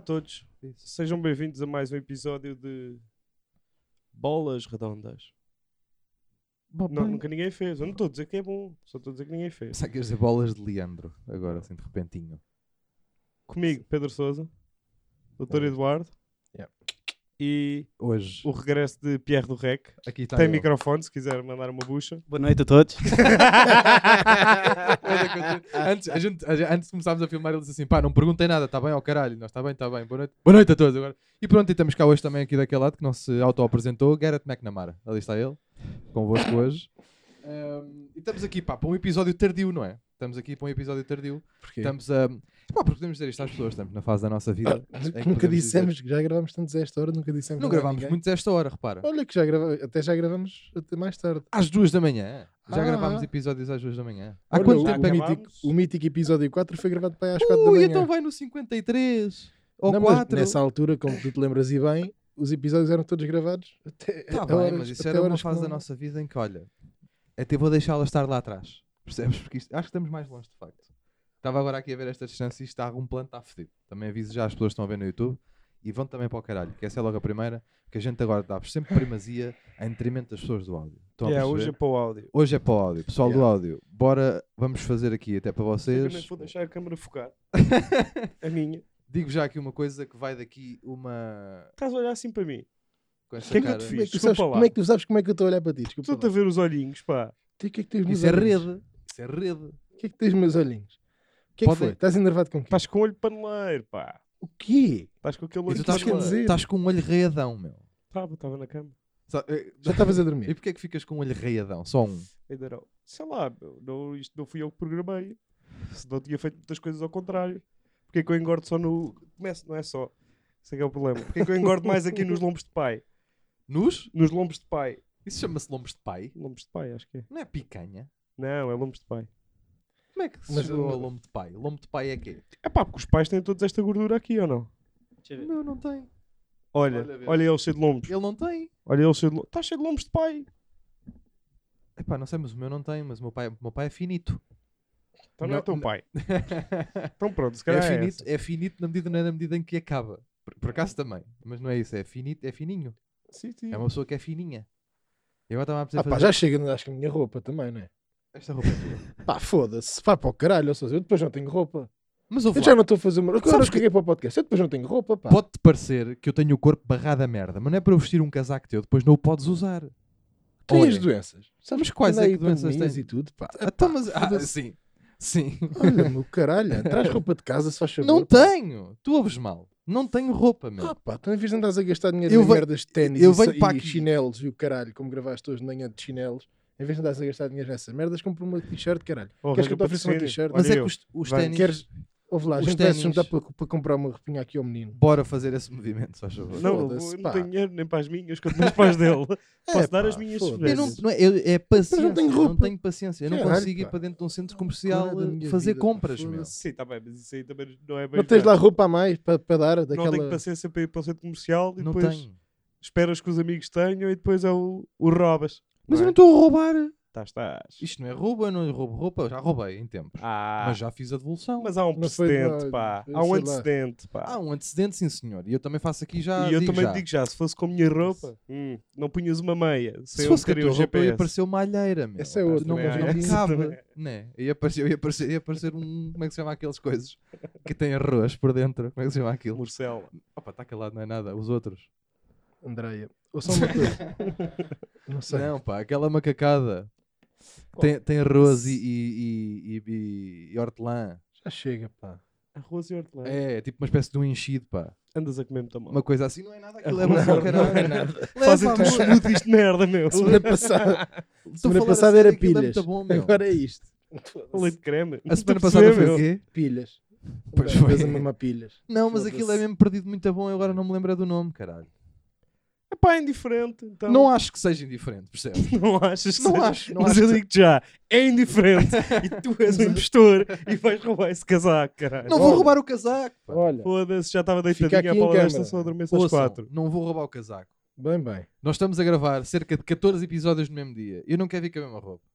Olá a todos, sejam bem-vindos a mais um episódio de Bolas Redondas. Não, nunca ninguém fez, eu não estou a dizer que é bom, só estou a dizer que ninguém fez. Sabe que dizer bolas de Leandro, agora assim de repentinho. Comigo, Pedro Souza, Dr. Bolas. Eduardo. E Hoje, o regresso de Pierre do Rec. aqui está Tem ele. microfone se quiser mandar uma bucha. Boa noite a todos. antes, a gente, a antes de começarmos a filmar, ele disse assim: pá, não perguntei nada, está bem ao caralho. Nós, está bem, está bem. Boa noite. Boa noite a todos. Agora. E pronto, e estamos cá hoje também aqui daquele lado que não se auto-apresentou, Garrett McNamara. Ali está ele, convosco hoje. Ahm, e estamos aqui, pá, para um episódio tardio, não é? Estamos aqui para um episódio tardio. Porquê? Estamos a. Pá, porque podemos dizer isto às pessoas, estamos na fase da nossa vida. em que nunca dizer- dissemos que já gravámos tantos a esta hora, nunca dissemos Não gravámos ninguém. muito a esta hora, repara. Olha que já grava... até já gravamos até mais tarde. Às duas da manhã. Já Ah. gravámos episódios às duas da manhã. Há Olha, quanto o, tempo é que... acabamos? mítico, o mítico episódio 4 foi gravado para aí às 4 da Ui, manhã. então vai no 53. Ou Não, mas 4. nessa altura, como tu te lembras e bem, os episódios eram todos gravados até, Tá bem, horas, mas isso era uma fase com- da nossa vida em que, olha, até vou deixá-la estar lá atrás. Percebes? Porque isto- acho que estamos mais longe, de facto. Estava agora aqui a ver esta distância e isto está um plano, está fedido. Também aviso já as pessoas que estão a ver no YouTube e vão também para o caralho, que essa é logo a primeira, que a gente agora dá sempre primazia em detrimento das pessoas do áudio. Estão Yeah, hoje é para o áudio. Hoje é para o áudio. Pessoal do Yeah. áudio, bora, vamos fazer aqui até para Eu vocês. nem vou deixar a câmera focar. a minha. Digo já aqui uma coisa que vai daqui uma. Estás a olhar assim para mim. Com esta Que é que eu cara. Como é, que tu Desculpa sabes, lá. como é que tu sabes como é que eu estou a olhar para ti? Estou-te a ver os olhinhos, pá. O que é que tens Isso é rede. Isso é rede. O que é que tens nos meus olhinhos? O que é que Podem- foi? Estás enervado com o quê? Estás com o olho paneleiro, pá. O quê? Estás com aquele E olho tu estás com, estás com um olho reiadão, meu. Estava, estava na cama. Só- eh, Já estavas a E dormir? porquê é que ficas com um olho reiadão? Só um. Ainda não. Sei lá, meu, não, isto não fui eu que programei. Se não tinha feito muitas coisas ao contrário. Porque é que eu engordo só no. Começo, não é só. Esse é que é o problema. Porque é que eu engordo mais aqui nos lombos de pai? Nus? Nos lombos de pai. Isso chama-se lombos de pai? Lombos de pai, acho que é. Não é picanha? Não, é lombos de pai. Como é que se Mas- chegou ao lombo de pai? Lombo de pai é quê? É pá, porque os pais têm todos esta gordura aqui ou não? O meu não tem. Olha, Olha, vê. olha ele cheio de lombos. Ele não tem. Olha ele cheio de lombos. Está cheio de lombos de pai. Epá, não sei, mas o meu não tem. Mas o meu pai, o meu pai é finito. Então não, é Não, teu não. pai. Então pronto, se É calhar é, finito, essa. é finito na medida, não é na medida em que acaba. Por, por acaso também. Mas não é isso. É finito, é fininho. Sim, sim. É uma pessoa que é fininha. E agora estava a Ah, pá, fazer... já chega, acho que a minha roupa também, não é? Esta roupa é tua. Pá, foda-se, vai para o caralho, ou seja, eu depois não tenho roupa. Mas Eu lá. já não estou a fazer uma. Agora que- caguei para o podcast, eu depois não tenho roupa, pá. Pode-te parecer que eu tenho o corpo barrado a merda, mas não é para eu vestir um casaco teu, depois não o podes usar. Tens Olha, doenças. Sabes Mas quais é que doenças tens? e tudo, pá. Então, mas, ah, sim, sim. Olha-me, o caralho, traz roupa de casa se faz favor. Não pá. tenho. Tu ouves mal. Não tenho roupa, meu. Ah, pá, tu em vez de andares a gastar dinheiro Eu em merdas de ténis eu e, venho sa- para e aqui. chinelos e o caralho, como gravaste hoje de manhã de chinelos, em vez de andares a gastar dinheiro nessas merdas, compra uma t-shirt, caralho. Oh, Queres que eu te ofereça uma t-shirt? Mas é que os, os ténis... Queres. Ouve lá, a Os gente vai se juntar para, para comprar uma roupinha aqui ao menino. Bora fazer esse movimento, se faz favor. Não, eu não pá. tenho dinheiro nem para as minhas, quanto mais para as dele. Posso É, dar pá, as minhas. Eu não, não é, eu- é paciência. não tenho não roupa. tenho paciência. Eu não Caralho, consigo ir pá. para dentro de um centro comercial fazer vida, compras, meu. Sim, está bem, mas isso aí também não é bem. Não tens lá roupa a mais para, para dar Não daquela. tenho paciência para ir para o centro comercial e Não depois tenho. esperas que os amigos tenham e depois é o, o robas. Mas eu não é? estou a roubar. Tá, estás. Isto não é roubo, eu não roubo roupa. Já roubei em tempo. Ah, Mas já fiz a devolução. mas há um Não foi precedente, de- pá. Há um sei lá. antecedente, pá. Há um antecedente, sim senhor. E eu também faço aqui já. e eu digo também já. digo já, se fosse com a minha roupa, hum, não punhas uma meia. Se fosse com a tua roupa, ia GPS. parecer uma alheira, meu. Essa é outra, Não, também mas há não essa cabe. Né? Ia parecer, ia, parecer, ia parecer um. Como é que se chama aquelas coisas? Que tem arroz por dentro. Como é que se chama aquilo? Morcela. Opa, está calado, não é nada. Os outros. Andreia. Ou só uma coisa. não sei. Não, pá, aquela macacada. Tem, tem arroz e, e, e, e- e hortelã. Já chega, pá. Arroz e hortelã. É, é tipo uma espécie de um enchido, pá. Andas a comer muito mal. Uma coisa assim, não é nada. Aquilo é caralho. Não é nada. Fazem-te amor. smoothies de merda, meu. Semana passada, semana passada a sério, era é pilhas. bom, meu. Agora é isto. Leite de creme. A semana passada foi o quê? Pilhas. Pois Uma foi. vez a mamar pilhas. Não, mas aquilo é mesmo perdido muito bom. Eu agora não me lembro do nome, caralho. Epá, é indiferente. Então... Não acho que seja indiferente, percebes? Não achas que Não seja? acho, não Mas acho eu que digo já, é indiferente. e tu és um impostor e vais roubar esse casaco, caralho. Não vou Olha. roubar o casaco. pá. Olha, Foda-se, já estava deitadinha em bola desta, só adormeço às quatro. não vou roubar o casaco. bem, bem. Nós estamos a gravar cerca de 14 episódios no mesmo dia. Eu não quero vir com a mesma roupa.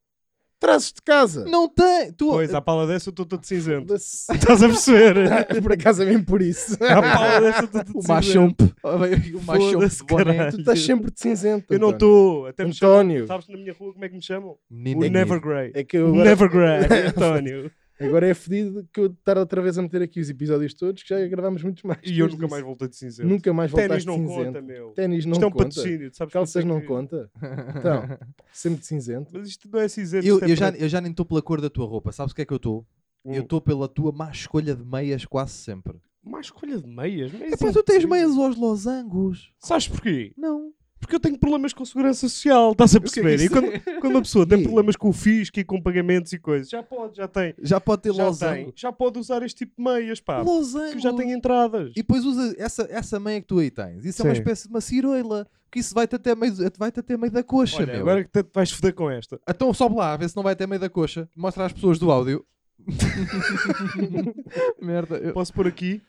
Trazes de casa. Não tem. Tu, Pois, à pala dessa eu estou todo cinzento. Estás a perceber? Por acaso é mesmo por isso. À pala dessa eu estou todo o cinzento. machomp. O machomp de boné. Tu estás sempre de cinzento. Eu não estou. Até António. sabes na minha rua como é que me chamam? Menino O Never. Grey. É que eu O agora, Never Grey, António. Agora é fedido que eu estar outra vez a meter aqui os episódios todos, que já gravámos muitos mais. E eu nunca disso. mais voltei de cinzento. Nunca mais Ténis voltaste não de conta, cinzento. meu. Ténis não Isto é um conta. patrocínio, sabes que Calças eu sei não que- conta. Então, sempre de cinzento. Mas isto não é cinzento. Eu, isto é eu já, preto. eu já nem estou pela cor da tua roupa. Sabes o que é que eu estou? Eu Hum. estou pela tua má escolha de meias quase sempre. Má escolha de meias. meias É pá, tu tens meias aos losangos. Sabes porquê? Não. Porque eu tenho problemas com segurança social, estás a é perceber? e quando, quando uma pessoa tem problemas com o fisco e com pagamentos e coisas, já pode, já tem. Já pode ter Já, tem, losango. já pode usar este tipo de meias, pá. Losango. Que já tem entradas. E depois usa essa, essa meia que tu aí tens. Isso é uma Sim. espécie de uma ciroila. Que isso vai-te até meio, vai-te até meio da coxa, Olha, meu. agora que te vais foder com esta. Então sobe lá, a ver se não vai até meio da coxa. Mostra às pessoas do áudio. Merda. eu- Posso pôr aqui?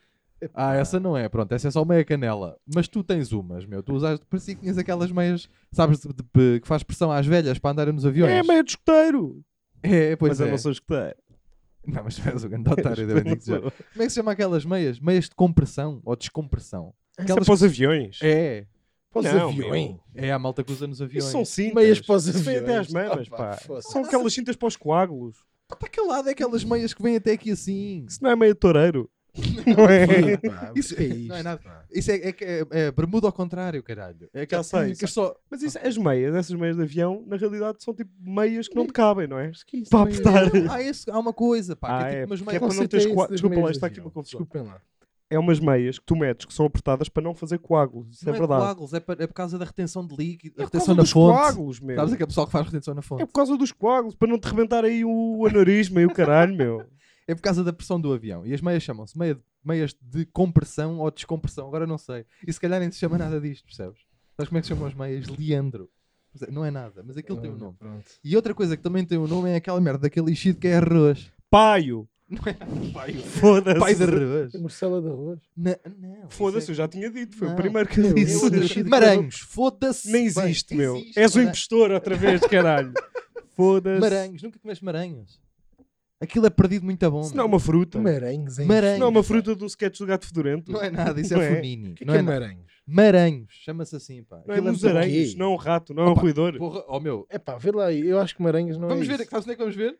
Ah, essa não é, pronto, essa é só meia canela. Mas tu tens umas, meu. Tu usaste, parecia que tinhas aquelas meias, sabes, de- de- que faz pressão às velhas para andarem nos aviões. É meia de escoteiro. É, pois Mas é. eu não sou escoteiro. Não, mas tu és o grande otário, Eu já. sou. Como é que se chama aquelas meias? Meias de compressão ou descompressão? Isso é Aquelas para os aviões. É, Para os Não, aviões. é a malta que usa nos aviões. Isso são cintas. Meias para os Isso vem até aviões. mamas, Opa, pá. foda-se. São aquelas cintas para os coágulos. Está calado, é aquelas meias que vêm até aqui assim. Isso não é meia de toureiro. Não é? Isso- que é isto? não é nada. pá? Isso é, é, que é, é bermuda ao contrário, caralho. É aquelas sei. que só... Mas isso, as meias, essas meias de avião, na realidade são tipo meias que não te cabem, não é? Mas que é isso? Para apertar. Há, esse- há uma coisa, pá, Ah, que é é, tipo umas porque meias... é para não teres é Desculpa lá, está aqui uma confusão. Desculpem lá. É umas meias que tu metes que são apertadas para não fazer coágulos. Isso Não é é verdade. coágulos, é, por- é por causa da retenção de líquido, É da por causa retenção na dos fonte. coágulos, meu. Sabes aquele pessoal que faz retenção na fonte? É por causa dos coágulos, para não te rebentar aí o aneurisma e o caralho, meu. É por causa da pressão do avião. E as meias chamam-se meia- meias de compressão ou descompressão. Agora não sei. E se calhar nem se chama nada disto, percebes? Sabes como é que se chamam as meias? Leandro. Não é nada, mas aquilo tem um nome. pronto. E outra coisa que também tem um nome é aquela merda daquele enchido que é arroz. Paio. Não é pai, Foda-se. pai de arroz. Marcela de arroz. Na- não, Foda-se, isso eu já tinha dito. Foi Não. o primeiro que Eu- eu eu disse. deixei é... Maranhos, foda-se. Nem Bem, existe, meu. existe, És o maranhos. impostor outra vez, caralho. Foda-se. Maranhos, nunca comeste maranhos. Aquilo é perdido muito bom. Isso não é uma fruta. Maranhos, hein? Maranhos. Não é uma fruta do sketch do gato fedorento. Não é nada, isso Não é é? Funini. O que é, não que é é maranhos? Maranhos, chama-se assim, pá. Não é Aquilo musaranhos, quê? não é um rato, não é um ruidor. Porra, oh meu, É pá, vê lá aí. Eu acho que maranhos não vamos é ver, isso. sabes onde é que vamos ver?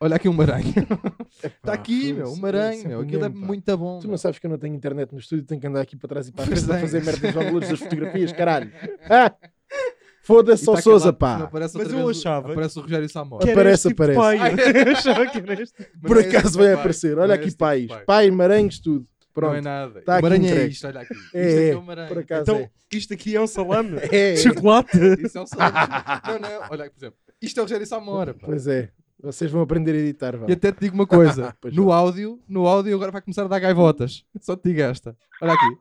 Olha aqui um maranho. Está aqui, meu, um maranho, meu. Aquilo é muito bom. Tu não sabes que eu não tenho internet no estúdio, tenho que andar aqui para trás e para frente a é. fazer merda dos valores das fotografias, caralho. Ah! Foda-se só tá não pá. Mas eu vez achava Aparece o Rogério Samora. Que era Aparece, tipo aparece. paio. Eu achava que era este. Por é acaso vai aparecer. pai. Olha é aqui pais. pai. Pai, maranhos, tudo. Não é Pronto. nada. Tá o aqui maranho é isto, olha aqui. Isto É, é, que é. é o maranho. Por acaso Então, é. isto aqui é um salame. É, é. Chocolate. Isso é um salame. não, não, olha aqui, por exemplo. Isto é o Rogério Samora, pá. Pois é. Vocês vão aprender a editar, vá. E até te digo uma coisa. No vai. áudio, no áudio agora vai começar a dar gaivotas. Só te digo esta. Olha aqui.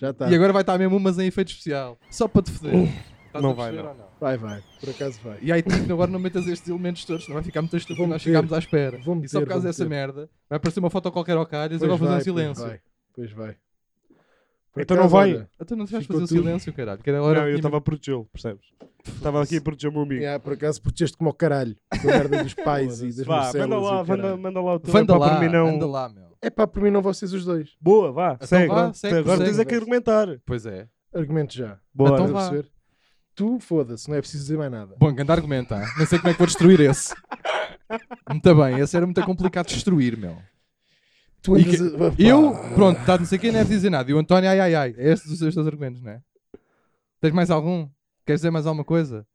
Já está. E agora vai estar mesmo umas em efeito especial. Só para te foder. Estás Não vai, não. ou não? Vai, vai. Por acaso vai. E aí tipo, agora não metas estes elementos todos, não vai ficar muito estúpido nós meter. chegarmos à espera. Vou e só por meter, causa dessa meter. merda, vai aparecer uma foto qualquer ao calhas e Pois agora vou fazer um pois silêncio. vai. Pois vai. Por Então não acaso, vai. olha, Então não Ficou fazer o silêncio, caralho. Que era a hora Não, eu estava a protegê-lo, percebes? Estava aqui a proteger o meu amigo. yeah, por acaso protegeste como ao caralho. Com a merda dos pais e das Vá, manda lá, o manda, manda lá o teu Vanda epá, lá, para mim não... anda lá, meu. É pá, por mim não vocês os dois. Boa, vá, Então segue. vá, segue, Agora segue. tens é que argumentar. Pois é. Argumento já. Boa. Então Estás a vá. Tu, foda-se, não é preciso dizer mais nada. Bom, grande argumento, ah. não sei como é que vou destruir esse. Muito bem, esse era muito complicado de destruir, meu. Tu andas que- a-. Eu, pronto, tá, não sei quem deve dizer nada. E o António, ai, ai, ai. É estes os seus dois argumentos, não é? Tens mais algum? Queres dizer mais alguma coisa?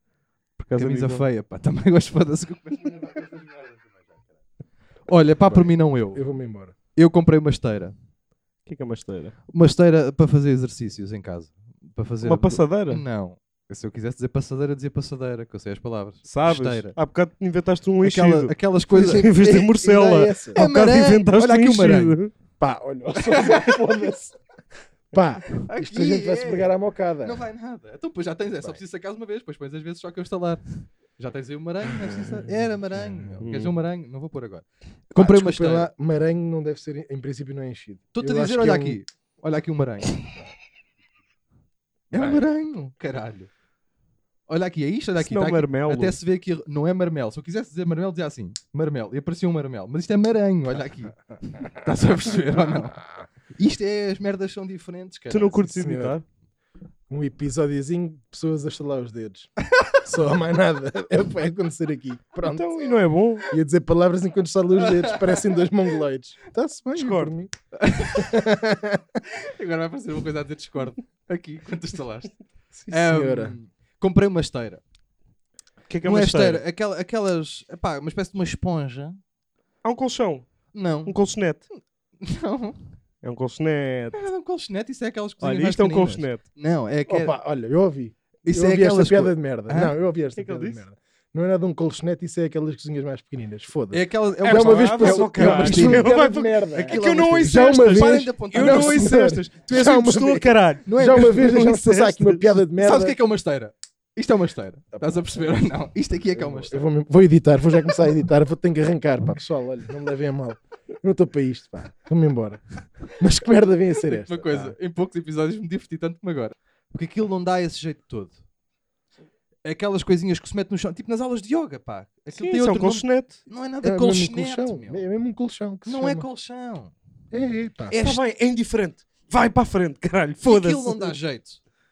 Por acaso, Camisa amigo, feia, pá. Também gosto foda-se que eu. Olha, pá, por mim não eu. Eu vou-me embora. Eu comprei uma esteira. O que é que é uma esteira? Uma esteira para fazer exercícios em casa. Para fazer... Uma passadeira? Não. Se eu quisesse dizer passadeira, dizia passadeira, que eu sei as palavras. Sabes? Esteira. Há bocado inventaste um Aquela- enchido. aquelas coisas... Em vez de É- morcela. é. Há bocado maranho. inventaste Olha aqui um o maranho. enchido. Pá, olha, foda-se. Pá, isto a gente vai se é. pegar à mocada. Não vai nada. Então, pois já tens, é só preciso sacar uma vez, depois pões as vezes só que eu instalar. Já tens aí o maranho, não é preciso. Era maranho. Hum. Queres dizer um maranho? Não vou pôr agora. Pá, Comprei uma esteira. lá, maranho não deve ser, em princípio não é enchido. Estou-te a dizer, olha é um- aqui. Olha aqui um maranho. É um maranho, caralho. Olha aqui, é isto, olha aqui. Não, tá aqui. marmelo. Até se vê aqui, não é marmelo. Se eu quisesse dizer marmelo, dizia assim, marmelo. E aparecia um marmelo. Mas isto é maranho, olha aqui. Estás a perceber ou não? Isto é, as merdas são diferentes, cara. Tu não curtes imitar? Um episódiozinho de pessoas a estalar os dedos. Só mais nada. É o que vai acontecer aqui. Pronto. Então, e não é bom? Ia dizer palavras enquanto estalo os dedos. Parecem dois mongoloides. Está-se bem, Discordo. Agora vai aparecer uma coisa a dizer discordo. Aqui, quando tu instalaste. Sim, senhora. Comprei uma esteira. O que é que é uma é esteira? esteira, aquela, aquelas. Epá, uma espécie de uma esponja. Há um colchão. Não. Um colchonete. Não. É um colchonete. É um colchonete, isso é aquelas coisinhas Olha, isto é um colchonete. Não, é que. Opa, olha, eu ouvi. isso eu é ouvi esta aquelas. piada co- de merda. Hã? Não, eu ouvi esta Que é que piada de disse? merda. Não é nada um colchonete, isso é aquelas coisinhas mais pequeninas. É Foda-se. aquela. É É uma, Já uma vez Ah, caralho. Isto é uma piada de merda. É que eu é não uma ouço Já uma estas. vez- Parem de apontar. Eu Não, ouço estas. Tu és Já um uma pessoa, vez- caralho. É Já uma vez deixamos disseste. passar aqui uma piada de merda. Sabes o que é que é uma esteira? Isto é uma esteira. Estás a perceber ou não? Isto aqui é que é uma Eu esteira. vou, vou editar, vou já começar a editar, vou ter que arrancar, pá. Pessoal, olha, não me levem a mal. Eu não estou para isto, pá. Vou-me embora. Mas que merda vem a ser esta? Uma coisa, em poucos episódios me diverti tanto como agora. Porque aquilo não dá esse jeito todo. Aquelas coisinhas que se mete no chão, tipo nas aulas de yoga, pá. Aquilo Sim, tem isso é um outro nome. colchonete. Não é É nada mesmo um colchonete, colchão. meu. É mesmo um colchão. que se Não é chama. colchão. É, é, pá. É Está bem, é indiferente. Vai para a frente, caralho. Aquilo Foda-se. não dá jeito.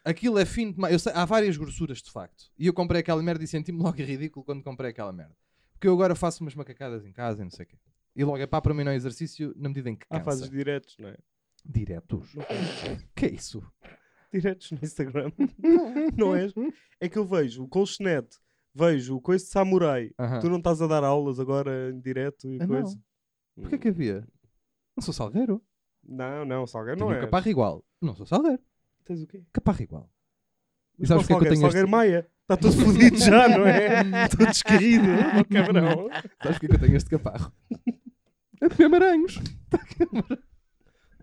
Aquilo é fino demais. Eu sei- há várias grossuras, de facto. E eu comprei aquela merda e senti-me logo ridículo quando comprei aquela merda. Porque eu agora faço umas macacadas em casa e não sei o quê. E logo é pá, para mim não é exercício na medida em que Ah, cansa. fazes diretos, não é? Diretos. que é isso? Diretos no Instagram. não és? É que eu vejo o colchonete, vejo o coisa de samurai. Aham. Tu não estás a dar aulas agora em direto e Ah, não. coisa? Porquê que havia? Não sou salgueiro. Não, não, Salgueiro Tenho não um é. caparro igual. Não sou salgueiro. Tens o quê? Caparro igual. E Mas sabes qual porque é que eu tenho Salgueiro Maia. Está todo fodido já, não é? todo descaído. Oh, cabrão. Sabes porque é que eu tenho este caparro? É de comer maranhos.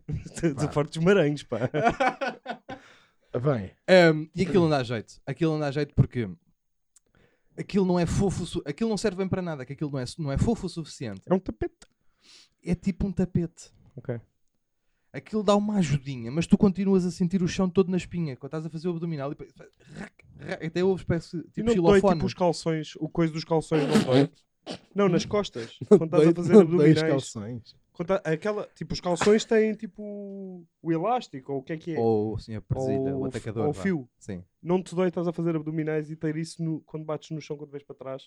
Estou forte dos maranhos, pá. Bem, Um, e aquilo não dá jeito. Aquilo não dá jeito porque aquilo não é fofo, o aquilo não serve bem para nada, que aquilo não é, não é fofo o suficiente. É um tapete. É tipo um tapete. Ok. Aquilo dá uma ajudinha, mas tu continuas a sentir o chão todo na espinha quando estás a fazer o abdominal e rac, rac, até ouves parece E tipo não te dói tipo os calções, o coisa dos calções não dói? Não, nas costas. Quando estás a fazer abdominais. calções. Quando tá- aquela, tipo, os calções têm tipo o elástico, ou o que é que é? Ou assim, a presilha, Ou o atacador. ou o fio. Sim. Não te dói, estás a fazer abdominais e ter isso no- quando bates no chão, quando vais para trás.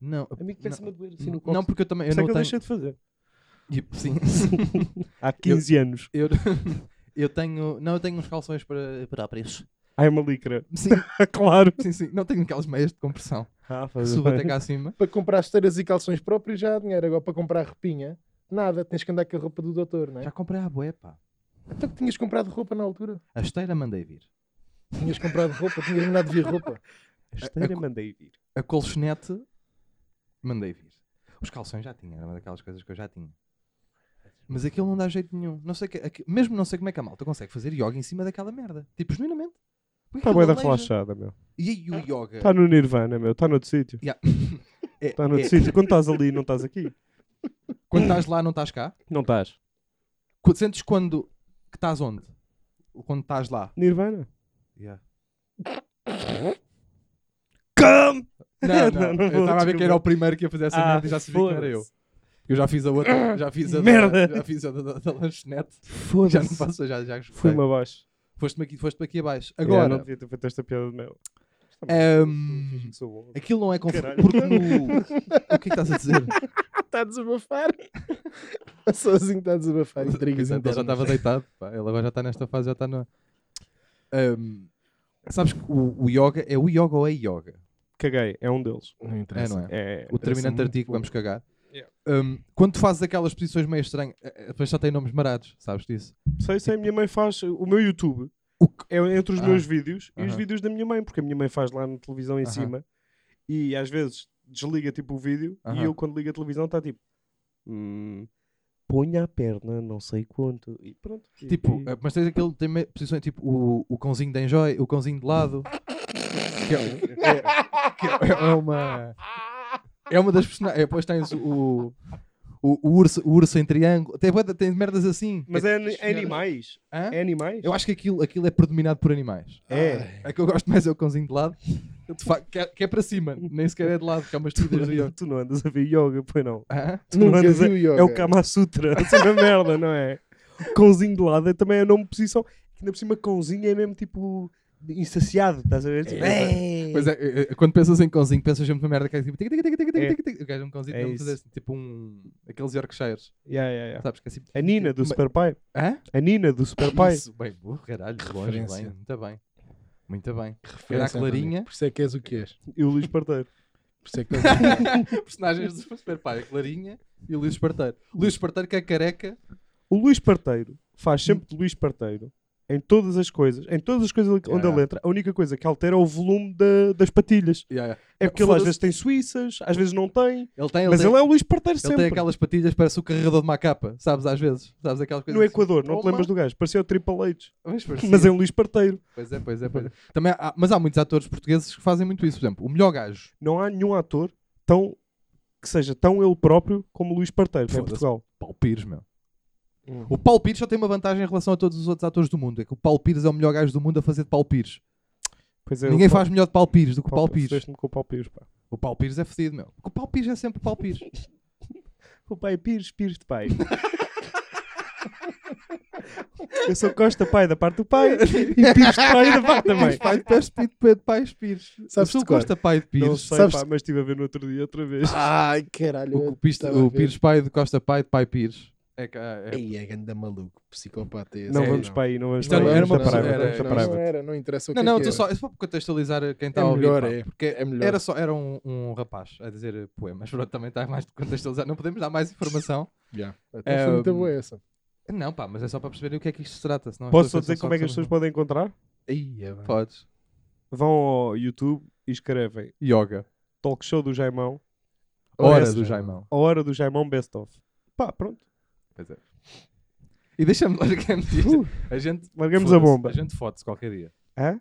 Não, A mim começa-me a doer assim no não, colo. porque eu também eu é não que eu tenho. deixei de fazer. E- Sim. Há 15 anos. eu, eu tenho. Não, eu tenho uns calções para, para preço. Ai, uma licra. Sim, claro. sim, sim. Não tenho aquelas meias de compressão. Ah, bem. até cá acima. Para comprar esteiras e calções próprios já há dinheiro. Agora para comprar roupinha, nada. Tens que andar com a roupa do doutor, não é? Já comprei a bué, pá. Então que tinhas comprado roupa na altura. A esteira mandei vir. Tinhas comprado roupa, tinhas mandado vir roupa. A esteira A- a- mandei vir. A colchonete mandei vir. Os calções já tinha, era uma daquelas coisas que eu já tinha. Mas aquilo não dá jeito nenhum. Não sei que, aqui- mesmo não sei como é que a malta consegue fazer yoga em cima daquela merda. Tipo, genuinamente. Está bem da relaxada, meu. E aí o yoga. Está no Nirvana, meu. Está noutro sítio. Yeah. É- Está noutro é- sítio. Quando estás ali, não estás aqui. Quando estás lá, não estás cá. Não estás. Sentes quando que estás onde? Quando estás lá. Nirvana. Yeah. Come! Não, não, Não, não eu estava a ver que era o primeiro que ia fazer essa Ah, merda e já se viu que não era eu. Eu já fiz a outra, já fiz a da- Merda. já fiz a da, da, da lanchonete. Já Foda-se. não faço, já, já. Fui-me abaixo. Foste-me aqui, foste aqui abaixo. Agora. Agora, não devia ter feito esta piada de que sou bom. aquilo não é confortável. Porque no. O que é que estás a dizer? Está a desabafar. Sozinho está a desabafar. Intrigas ele já estava deitado. pá. Ele agora já está nesta fase, já está na. Ehm, sabes que o, o yoga é o yoga ou é yoga? Caguei. É um deles. Não É, interessa. não é? É. O determinante muito artigo, pouco. vamos cagar. Yeah. Ehm, quando tu fazes aquelas posições meio estranhas, eh, eh, depois só tem nomes marados, sabes disso? Sei, sei. A minha mãe faz. O meu YouTube O que- é entre os Ah. meus vídeos e os vídeos da minha mãe. Porque a minha mãe faz lá na televisão em Aham. cima. E às vezes desliga tipo o vídeo. E Aham. eu, quando ligo a televisão, está tipo. Hum, ponha a perna, não sei quanto. E pronto. E- Tipo, e- eh, mas tens aquele, tem posições tipo o, o cãozinho de enjoy, o cãozinho de lado. Que é, é- que é- é uma. É uma das personagens. Depois tens o, o, o urso, o urso em triângulo. Tem, tem merdas assim. Mas é ani- animais. Hã? É animais? Eu acho que aquilo, aquilo é predominado por animais. É. É que eu gosto mais é o cãozinho de lado. De facto, que, é, que é para cima, nem sequer é de lado, que é umas Tu, de yoga. tu não andas a ver yoga, pois não. Hã? Tu não Nunca andas a- o yoga. É o Kama Sutra. Essa é merda, não é? Cãozinho de lado é também a nome de posição. Que ainda por cima, cãozinho é mesmo tipo insaciado, estás a ver? Tipo, "Ei". Pois é, é, é, quando pensas em cãozinho, pensas sempre numa merda que é tipo. tic, tic, tic, tic, tic, É. tic, tic. O gajo é um cãozinho É fazer assim, tipo um. aqueles Yorkshires. Yeah, yeah, yeah. Sabes que é assim. A Nina do Uma- Super Pai. Hã? A Nina do Super Pai. Isso, bem, burro, caralho, longe, bem, muito bem. Muito bem. Era a Clarinha. Por isso é que és o que és. E o Luís Parteiro. Por isso é que a Personagens do Super Pai, a Clarinha e o Luís Esparteiro. O Luís Esparteiro que é careca. O Luís Parteiro faz sempre de Luís Parteiro em todas as coisas, em todas as coisas onde Yeah. ele entra, a única coisa que altera é o volume da- das patilhas. Yeah, yeah. É porque ele às vezes tem suíças, às vezes não tem, Ele tem, ele mas tem, ele é o Luís Parteiro ele sempre. tem aquelas patilhas, parece o carregador de uma capa, sabes, às vezes. Sabes aquelas coisas No assim. Equador, não te lembras do gajo? Parecia o Triple H, parecia. mas é um Luís Parteiro. Pois é, pois é, pois é. Também há- mas há muitos atores portugueses que fazem muito isso. Por exemplo, o melhor gajo. Não há nenhum ator tão que seja tão ele próprio como o Luís Parteiro, é em. Portugal. Paulo Pires, meu. O Paulo Pires só tem uma vantagem em relação a todos os outros atores do mundo. É que o Paulo Pires é o melhor gajo do mundo a fazer de Paulo Pires. Pois é, Ninguém faz melhor de Paulo Pires do que o Paulo Paulo Pires. Com o Paulo Pires, pá. O Paulo Pires é fedido, meu. O Paulo Pires é sempre o Paulo Pires. O pai é Pires, Pires de pai. Eu sou Costa pai da parte do pai e Pires de pai da parte da mãe. Pires, pai de Pires, pai de Pais Pires. Sabes Eu sou cor? Costa pai de Não Pires. sei, Sabes- pá, mas estive a ver no outro dia outra vez. Ai, caralho. O, o, Pires, o. Pires pai de Costa pai de pai Pires. É, que, é, Ei, é ganda maluco, psicopata esse. Não É, vamos não. para aí, não vamos Isto para aí. era- era uma pessoa- Private, era- para não, não, era, não interessa o Não, que não, é estou que só, é só para contextualizar quem está É a ouvir. melhor, pá, é. Porque É melhor. era só era um, um rapaz a dizer poemas. Pronto, também está mais de contextualizar. Não podemos dar mais informação. Já. É, foi muito boa essa. Não, pá, mas é só para perceberem o que é que isto se trata. Senão Posso só dizer como é que as pessoas podem encontrar? Ei, é. Podes. Vão ao YouTube e escrevem Yoga. Talk Show do Jaimão, Hora do. Jaimão. a hora do Jaimão Best Of. Pá, pronto. Pois é. E deixa-me largar-me disto. A gente. Largamos a bomba. A gente fode-se qualquer dia. Hã?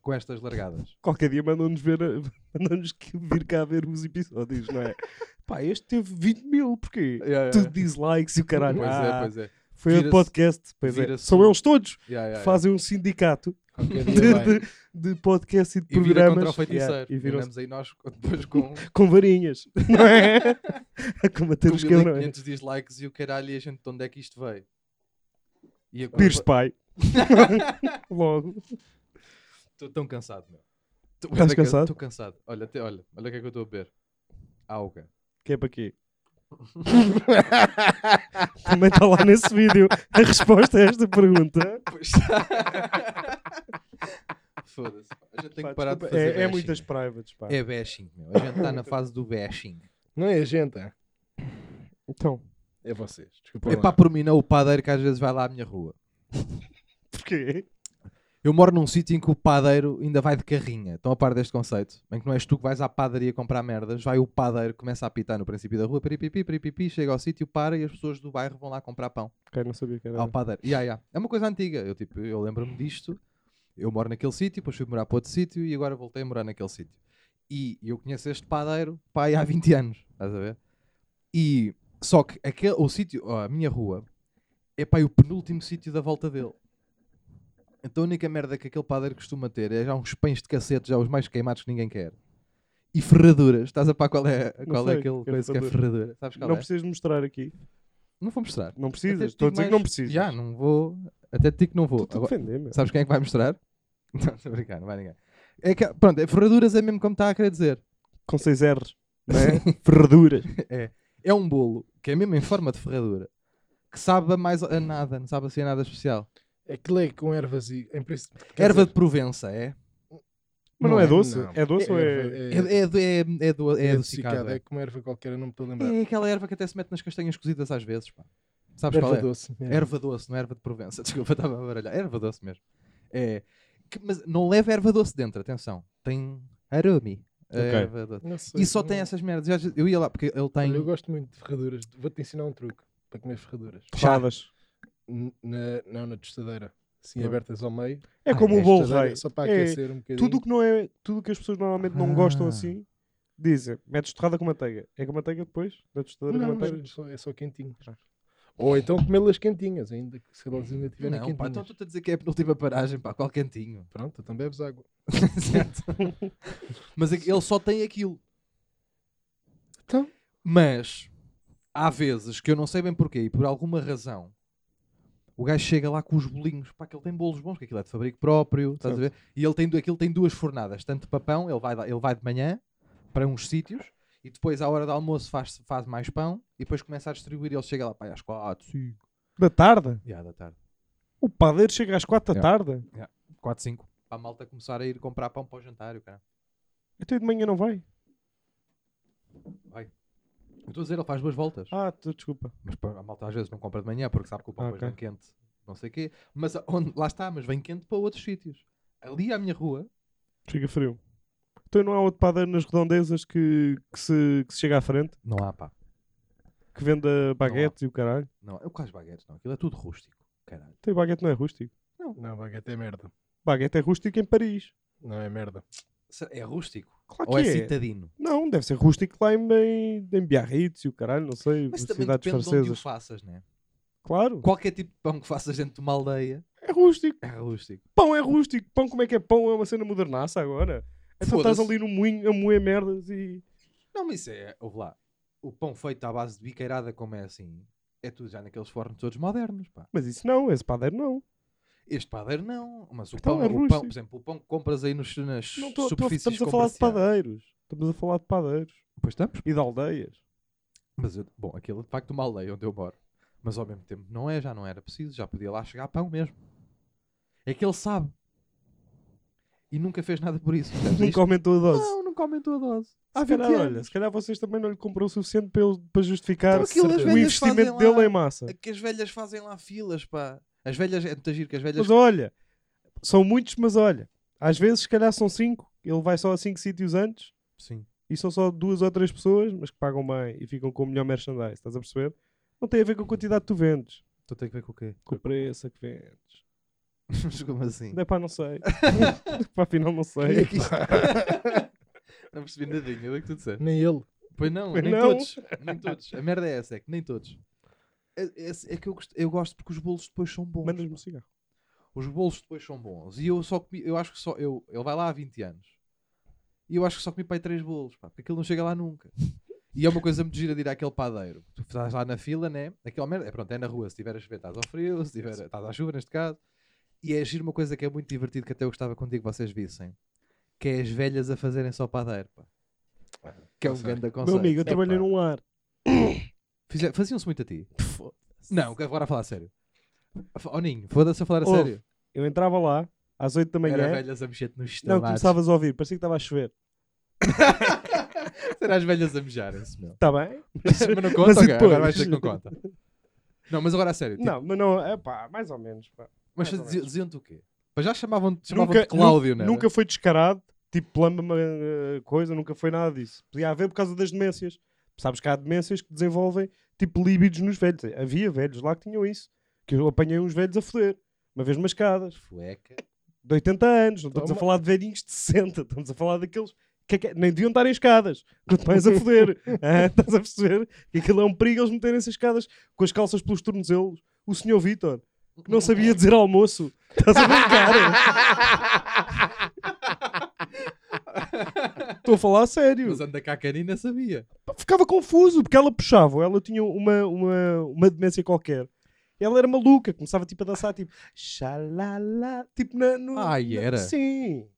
Com estas largadas. Qualquer dia mandam-nos ver, a- mandam-nos vir cá ver os episódios, não é? Pá, este teve 20 mil, porquê? Yeah, yeah, Tudo dislikes e o caralho. Pois Ah, é, pois é. Foi o podcast. Pois é. São eles todos. Yeah. Fazem um sindicato Qualquer de, dia vai. de, de podcast e de E vira programas. contra o feiticeiro. Yeah, e viram andamos aí nós depois com, com varinhas, não é? a combater com os cabrões. 1500 dislikes e o caralho e a gente de onde é que isto veio? E agora- Pires de pai. Logo. Estou tão cansado, meu. Estás cansado? Estou cansado. Olha, até, olha, olha o que é que eu estou a beber. Auga. Que é para quê? Também está lá nesse vídeo a resposta a esta pergunta. Pois. Foda-se. A gente tem que parar de fazer é, é bashing. muitas privates, pá. É bashing, meu. A gente está na fase do bashing. Não é a gente, é? Então, É vocês. Desculpa. É lá. pá, por mim não o padeiro que às vezes vai lá à minha rua. porquê? Eu moro num sítio em que o padeiro ainda vai de carrinha. Estão a par deste conceito? Em que não és tu que vais à padaria comprar merdas, vai o padeiro, começa a apitar no princípio da rua, peripipi, peripipi, chega ao sítio, para e as pessoas do bairro vão lá comprar pão Ok, não sabia que era. ao padeiro. Yeah, yeah. É uma coisa antiga. Eu, tipo, eu lembro-me disto. Eu moro naquele sítio, depois fui morar para outro sítio e agora voltei a morar naquele sítio. E eu conheço este padeiro pai há 20 anos, estás a ver? E só que aquele, o sítio, a minha rua, é pai o penúltimo sítio da volta dele. Então a única merda que aquele padeiro costuma ter é já uns pães de cacete, já os mais queimados que ninguém quer. E ferraduras. Estás a par qual é, qual é sei aquele o que é coisa que é ferradura. Sabes qual Não é? precisas mostrar aqui. Não vou mostrar. Não precisas. Estou a dizer que mais- não precisas. Já, não vou. Até te digo que não vou. Agora- defender. Sabes quem é que vai mostrar? Não, estou a brincar, não vai ninguém. É que, pronto, é ferraduras é mesmo como está a querer dizer. Com seis R's. Não é? Ferraduras. É um bolo que é mesmo em forma de ferradura que sabe mais a nada, não sabe assim a nada especial. Aquilo é com ervas e. Em princípio, Erva dizer, de Provença, é? Mas não, é doce? não. É doce ou erva, é. É, é, do- é, é, do, é, é adocicado. adocicada, É. é como erva qualquer, eu não me estou a lembrar. É aquela erva que até se mete nas castanhas cozidas às vezes, pá. Sabes qual erva é? doce. é. Erva doce, não é erva de Provença. Desculpa, estava a baralhar. Erva doce mesmo. É, que- mas não leva erva doce dentro, atenção. Tem arome. a Ok. Erva doce. Não sei, E só tem não- essas merdas. Eu ia lá porque ele tem. Olha, eu gosto muito de ferraduras. Vou-te ensinar um truque para comer ferraduras. Fadas. Na, não, na tostadeira. Assim Ah. abertas ao meio. É como é o bolo Tostadeira, rei. Só para É aquecer um bocadinho. tudo o que não é. Tudo que as pessoas normalmente não gostam Ah. assim. Dizem, metes torrada com manteiga. É com manteiga depois? Da tostadora com Não, manteiga? mas só- é só quentinhas. Ou então comê-las quentinhas, ainda que se elas ainda estiverem Não, pá, quentinhas. então tu a dizer que é a penúltima paragem, pá, qual cantinho. Pronto, então bebes água. certo? Mas é ele só tem aquilo. Então? Mas há vezes que eu não sei bem porquê e por alguma razão o gajo chega lá com os bolinhos, pá, que ele tem bolos bons, que aquilo é de fabrico próprio, estás a ver? E ele tem, aquilo tem duas fornadas, tanto para pão, ele vai, ele vai de manhã para uns sítios e depois à hora do almoço faz, faz mais pão e depois começa a distribuir e ele chega lá, pá, às 4, 5, Da tarde? já da tarde, O padeiro chega às 4 da Yeah. tarde. 4, 5, para a malta começar a ir comprar pão para o jantar, cara. Até de manhã não vai. Eu Estou a dizer, ele faz duas voltas. Ah, tu- desculpa. Mas pá, a malta às vezes não compra de manhã porque sabe que o pão Ah, depois ok. vem quente, não sei o quê. Mas onde, lá está, mas vem quente para outros sítios. Ali à minha rua, Chega frio. Então não há outro padeiro nas redondezas que, que, se, que se chega à frente, não há pá. que venda baguetes e o caralho. Não, eu quase baguetes, não. Aquilo é tudo rústico. Caralho. Tem baguete não é rústico. Não, baguete é merda. Baguete é rústico em Paris. Não é merda. É rústico? Claro Ou que é, é. citadino? Não, deve ser rústico lá em, em, em Biarritz e o caralho, não sei, Mas também cidades depende de onde o francesas. faças, né? Claro, Qualquer tipo de pão que faças dentro de uma aldeia é rústico. é rústico. Pão é rústico. Pão, como é que é pão? É uma cena modernaça agora. Então estás ali no moinho a moer merdas e. Não, mas isso é, ouve lá. O pão feito à base de biqueirada, como é assim, é tudo já naqueles fornos todos modernos, pá. Mas isso não, esse padeiro não. Este padeiro não, mas o, Então pão, é o pão, por exemplo, o pão que compras aí nos, nas não tô, tô, superfícies estamos a falar de padeiros. Estamos a falar de padeiros. Pois estamos. E de aldeias. Mas, eu, bom, aquilo é de facto uma aldeia onde eu moro. Mas ao mesmo tempo não é, já não era preciso, já podia lá chegar pão mesmo. É que ele sabe. E nunca fez nada por isso. Nunca Isto- aumentou a dose. Não, nunca aumentou a dose. Há se 20 calhar, olha, se calhar vocês também não lhe comprou o suficiente para, ele- para justificar Então o investimento dele lá. em massa. É que as velhas fazem lá filas, pá. As velhas, é muito giro que as velhas... Mas olha, são muitos, mas olha, às vezes se calhar são cinco. Ele vai só a cinco sítios antes Sim. e são só duas ou três pessoas, mas que pagam bem e ficam com o melhor merchandise. Estás a perceber? Não tem a ver com a quantidade que tu vendes, Tu tem que ver com o quê? com o preço a que vendes. Mas como assim? Não é pá, não sei. pá, afinal, não sei. é Não percebi nadinha do que tu disseste. Nem ele. Pois não, Pois nem não. todos. Nem todos. A merda é essa, é que nem todos. É, é- é que eu gosto, eu gosto porque os bolos depois são bons. Mandas-me um cigarro. Os bolos depois são bons. E eu só comi, eu acho que só. Eu, ele vai lá há 20 anos. E eu acho que só comi para aí 3 bolos, pá, porque aquilo não chega lá nunca. E é uma coisa muito gira de ir àquele padeiro. Tu estás lá na fila, né? Merda, é pronto, é na rua. Se tiver a chover, estás ao frio. Se tiver, estás à chuva, neste caso. E é giro uma coisa que é muito divertido, que até eu gostava contigo que vocês vissem. Que é as velhas a fazerem só padeiro, pá. Que é um grande Meu conceito. amigo, eu trabalhei Epá. num lar. Fizer- Faziam-se muito a ti? Não, agora a falar a sério. Oh Ninho, foda-se a falar a Ouve, sério. Eu entrava lá às 8 da Era manhã. velhas a mexer-te nos Não, começavas a ouvir, parecia que estava a chover. Será as velhas a mejarem-se, meu. Está bem? mas não conta, Mas e ok, agora depois? vais dizer que não conta. Não, mas agora a sério. tipo, Não, mas não, é pá, mais ou menos. Pá. mas mais ou diziam- menos. diziam-te o quê? Mas já chamavam-te chamavam Nunca, Cláudio, não é? nunca foi descarado, tipo plamba uma eh, coisa, nunca foi nada disso. Podia haver por causa das demências. Sabes que há demências que desenvolvem tipo líbidos nos velhos. Havia velhos lá que tinham isso. Que eu apanhei uns velhos a foder. Uma vez umas escadas. Fueca. De 80 anos. Não estamos a falar de velhinhos de 60. Estamos a falar daqueles que, é que- nem deviam estar em escadas. Quanto mais a foder. Ah, estás a perceber? Que aquilo é um perigo eles meterem-se as escadas com as calças pelos tornozelos. O senhor Vitor, que não sabia dizer almoço. Estás a brincar? Estou a falar a sério. Mas anda cá a canina sabia. Ficava confuso, porque ela puxava, ela tinha uma, uma, uma demência qualquer. Ela era maluca, começava tipo a dançar, tipo, xalala, tipo na, no, Ai, na- era? Sim,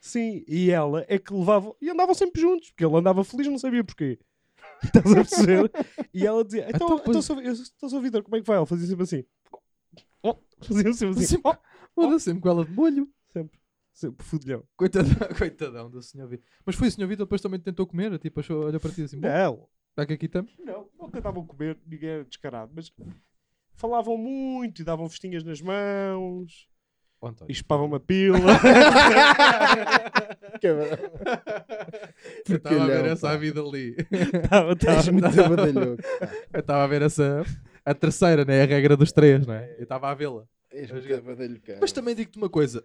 sim. E ela é que levava, e andavam sempre juntos, porque ele andava feliz, não sabia porquê. Estás a perceber? E ela dizia, então, Então, então, pois- sou, eu estou sou Vitor, como é que vai? Ele fazia sempre assim. Oh, fazia sempre assim. Sempre, Foda sempre com ela de molho. Sempre, fudilhão. Coitadão, coitadão do senhor Vitor. Mas foi o senhor Vitor depois também tentou comer. Tipo, achou, olhou para ti assim, bom, Não, já que aqui estamos. Não, não tentavam comer, ninguém era descarado, mas falavam muito e davam festinhas nas mãos Oh, António. e chupavam uma pila. Cabrão. Eu estava a ver essa pá. vida ali. Tava- tava- És muito badalhoco. Eu estava a ver essa. A terceira, né? A regra dos três, não é? Eu estava a vê-la. És muito badalhoco. Mas também digo-te uma coisa.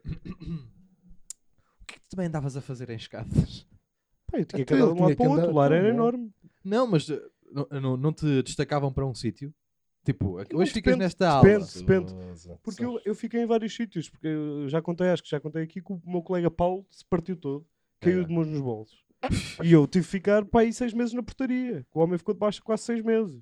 É tu também andavas a fazer em escadas? Eu tinha que andar de um lado para o outro. O lar era não é? enorme. Não, mas eh, não, não, não te destacavam para um sítio? Tipo, hoje ficas depende, nesta depende. aula. depende. Gostoso. Porque eu, eu fiquei em vários sítios. Porque eu já contei, acho que já contei aqui que o meu colega Paulo se partiu todo. Caiu É. de mãos nos bolsos. e eu tive que ficar para aí seis meses na portaria. O homem ficou debaixo de quase seis meses.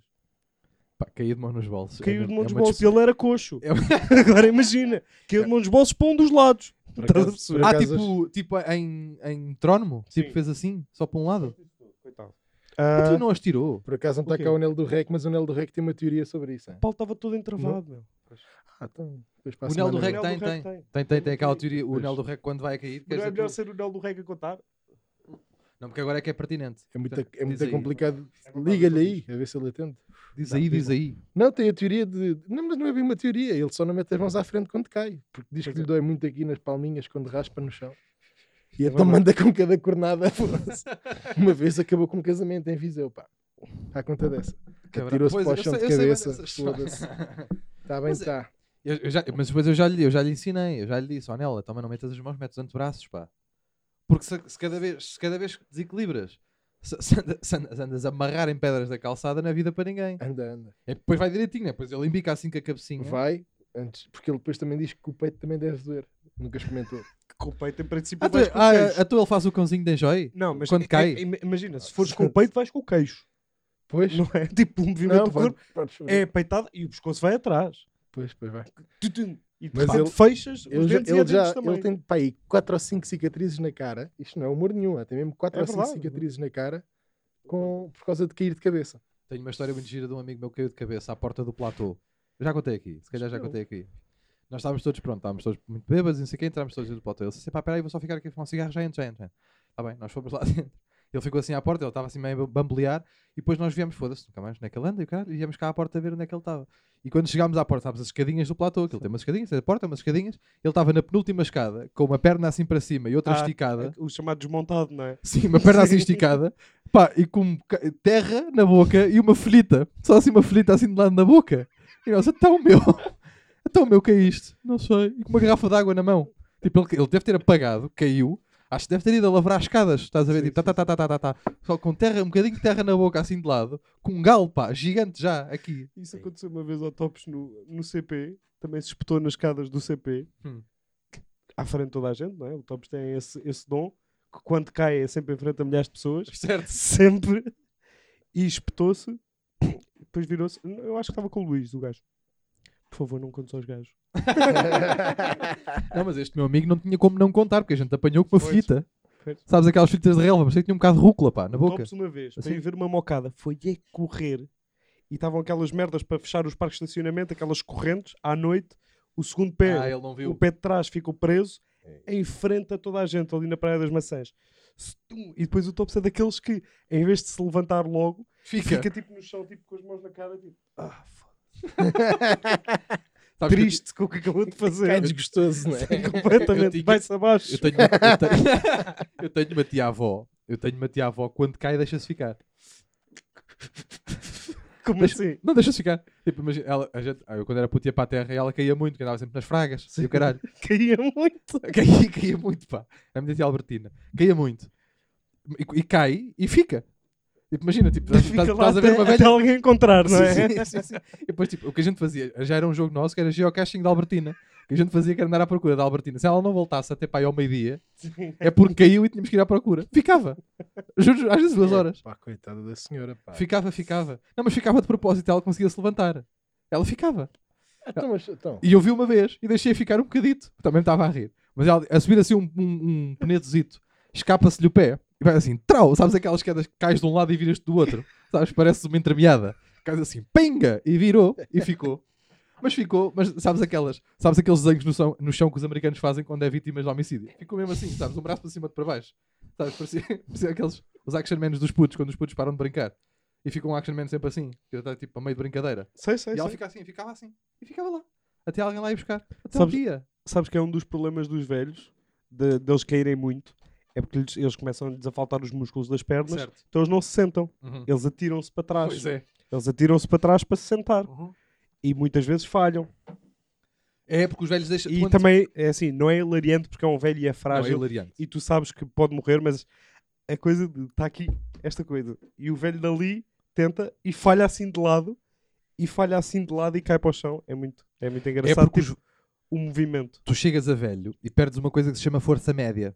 Pá, caía de mão nos bolsos. Caiu É de mesmo- mão é nos uma bolsos. E ele era coxo. É Agora imagina. Caiu de mão nos bolsos para um dos lados. Por acaso- por Ah, acaso- tipo, tipo em, em trónomo? Tipo, Sim. fez assim, só para um lado? Coitado. Ah, Ah, tu não as tirou. Por acaso não O está cá o Nelo do Rec, mas o Nelo do Rec tem uma teoria sobre isso. hein? Paulo estava todo entravado, meu. Ah, então, O Nelo do Rec tem, Nel do tem. Rec Tem, tem, tem aquela teoria. O. Nel do Rec quando vai a cair. Não é melhor tu- ser o Nel do Reg a contar? Não, porque agora é que é pertinente. É muito, é muito complicado. É Liga-lhe aí, a ver se ele atende. Diz Não, aí, diz aí. Não, tem a teoria de. Não, mas não é bem uma teoria. Ele só não mete as mãos à frente quando cai. Porque diz que Pois lhe é. dói muito aqui nas palminhas quando raspa no chão. E É então manda com cada cornada. uma vez acabou com um casamento em Viseu, pá. À conta dessa. Pois, para o chão sei- de cabeça. Está bem, é- está. Eu- eu já- mas depois eu já, lhe, eu já lhe ensinei, eu já lhe disse, ó Nela, também não metas as mãos, metes os antebraços, pá. Porque se, se cada, vez, se cada vez desequilibras, se, se anda- se andas, a amarrar em pedras da calçada, não é vida para ninguém. Anda, anda. É, depois vai direitinho, né? Depois ele embica assim com a cabecinha. Vai, antes, porque ele depois também diz que o peito também deve doer. Nunca experimentou. Com o peito, em princípio, Ah, tu, vais com o ah, queixo. a tua ele faz o cãozinho de enjoy? Não, mas quando é- cai? é- im- imagina, se fores com o peito, vais com o queixo. Pois, Não é? Tipo, o movimento não, do corpo é peitada e o pescoço vai atrás. Pois, pois vai. Tutum. E Mas ele- fechas os Ele já, dentes e ele, já também. ele tem pá, aí 4 ou 5 cicatrizes na cara. Isto não é humor nenhum. Tem mesmo 4 É ou 5 verdade. cicatrizes na cara com, por causa de cair de cabeça. Tenho uma história muito gira de um amigo meu que caiu de cabeça à porta do platô. Eu já contei aqui, se calhar já contei aqui. Nós estávamos todos, pronto, estávamos todos muito bêbados e não sei o quê, entramos todos dentro do platô. Ele disse, pá, peraí, vou só ficar aqui a fumar um cigarro, já entro, já entro. Está bem, nós fomos lá dentro. Ele ficou assim à porta, ele estava assim meio a bambolear e depois nós viemos, foda-se, nunca mais, onde é que ele anda e caralho, viemos cá à porta a ver onde é que ele estava. E quando chegámos à porta, estávamos as escadinhas do platô, aquilo tem umas escadinhas, tem a porta, umas escadinhas, ele estava na penúltima escada, com uma perna assim para cima e outra Ah, esticada. O chamado desmontado, não é? Sim, uma perna assim Sim. esticada, pá, e com terra na boca e uma folhita, só assim uma folhita assim de lado na boca. E nós, então o meu, então o meu, que é isto? Não sei. E com uma garrafa de água na mão. Tipo, ele, ele deve ter apagado, caiu, acho que deve ter ido a lavrar as escadas, estás a ver? Sim, Tipo, tá, tá, tá, tá, tá, tá, tá. Só com terra, um bocadinho de terra na boca assim de lado, com um galo, pá, gigante já, aqui. Isso aconteceu uma vez ao Tops no, no CP, também se espetou nas escadas do CP, Hum. à frente de toda a gente, não é? O Tops tem esse, esse dom, que quando cai é sempre em frente a milhares de pessoas, Certo. sempre, e espetou-se, depois virou-se, eu acho que estava com o Luís, o gajo. Por favor, não contes aos gajos. Não, mas este meu amigo não tinha como não contar, porque a gente apanhou com uma Pois. Pois. Sabes aquelas folhitas de relva, parecia que tinha um bocado de rúcula, pá, na O boca. Uma vez, para Assim. ir ver uma mocada, foi a correr, e estavam aquelas merdas para fechar os parques de estacionamento, aquelas correntes, à noite, o segundo pé, Ah, ele não o viu. pé de trás ficou preso em frente a toda a gente ali na Praia das Maçãs. Stum! E depois o Tops é daqueles que, em vez de se levantar logo, Fica. fica tipo no chão, tipo com as mãos na cara, tipo, ah, triste com o que acabou de fazer. Cai desgostoso, não é? Completamente, vai-se abaixo. Eu tenho, eu, tenho, eu tenho uma tia-avó. Eu tenho uma tia-avó, quando cai, deixa-se ficar. Como Deixa- assim? Não deixa-se ficar. Tipo, imagina, ela, a gente, eu quando era puto ia para a terra e ela caía muito, que andava sempre nas fragas. E o caralho. Caía muito. Caía, caía muito, pá. A minha tia Albertina. Caía muito. E, e cai e fica. Tipo, imagina, tipo, estás, estás a ver até, uma até velha. alguém encontrar, não é? Sim, sim, sim. E depois, tipo, o que a gente fazia, já era um jogo nosso que era geocaching da Albertina. Que a gente fazia que era andar à procura da Albertina. Se ela não voltasse até para aí ao meio-dia, é porque caiu e tínhamos que ir à procura. Ficava. Juro, às vezes duas horas. Pá, coitada da senhora, pá. Ficava, ficava. Não, mas ficava de propósito, ela conseguia se levantar. Ela ficava. Então, mas, então, E eu vi uma vez e deixei ficar um bocadito. Também estava a rir. Mas ela, a subir assim um, um, um penetozito, escapa-se-lhe o pé e vai assim, trau, sabes aquelas quedas que cais de um lado e viras do outro? Sabes? Parece uma entremeada. Cais assim, pinga! E virou e ficou. Mas ficou, mas sabes aquelas, sabes aqueles desenhos no chão, no chão que os americanos fazem quando é vítimas de homicídio? Ficou mesmo assim, sabes? Um braço para cima, outro para baixo. Sabes? Parecia, parecia aqueles, os action men dos putos, quando os putos param de brincar. E fica um action man sempre assim, que está tipo a meio de brincadeira. Sei, sei, E ela sei. fica assim, ficava assim. E ficava lá. Até alguém lá ir buscar. Até Sabes- um dia. Sabes que é um dos problemas dos velhos, de, deles caírem muito, é porque eles, eles começam a faltar os músculos das pernas, Certo. então eles não se sentam. Uhum. Eles atiram-se para trás. Pois é. Eles atiram-se para trás para se sentar. Uhum. E muitas vezes falham. É porque os velhos deixam. E também, é assim, não é hilariante porque é um velho e é Não, é frágil. hilariante. e tu sabes que pode morrer, mas a coisa. Está aqui esta coisa. E o velho dali tenta e falha assim de lado. E falha assim de lado e cai para o chão. É muito, é muito É engraçado. porque tipo, os- o movimento. tu chegas a velho e perdes uma coisa que se chama força média.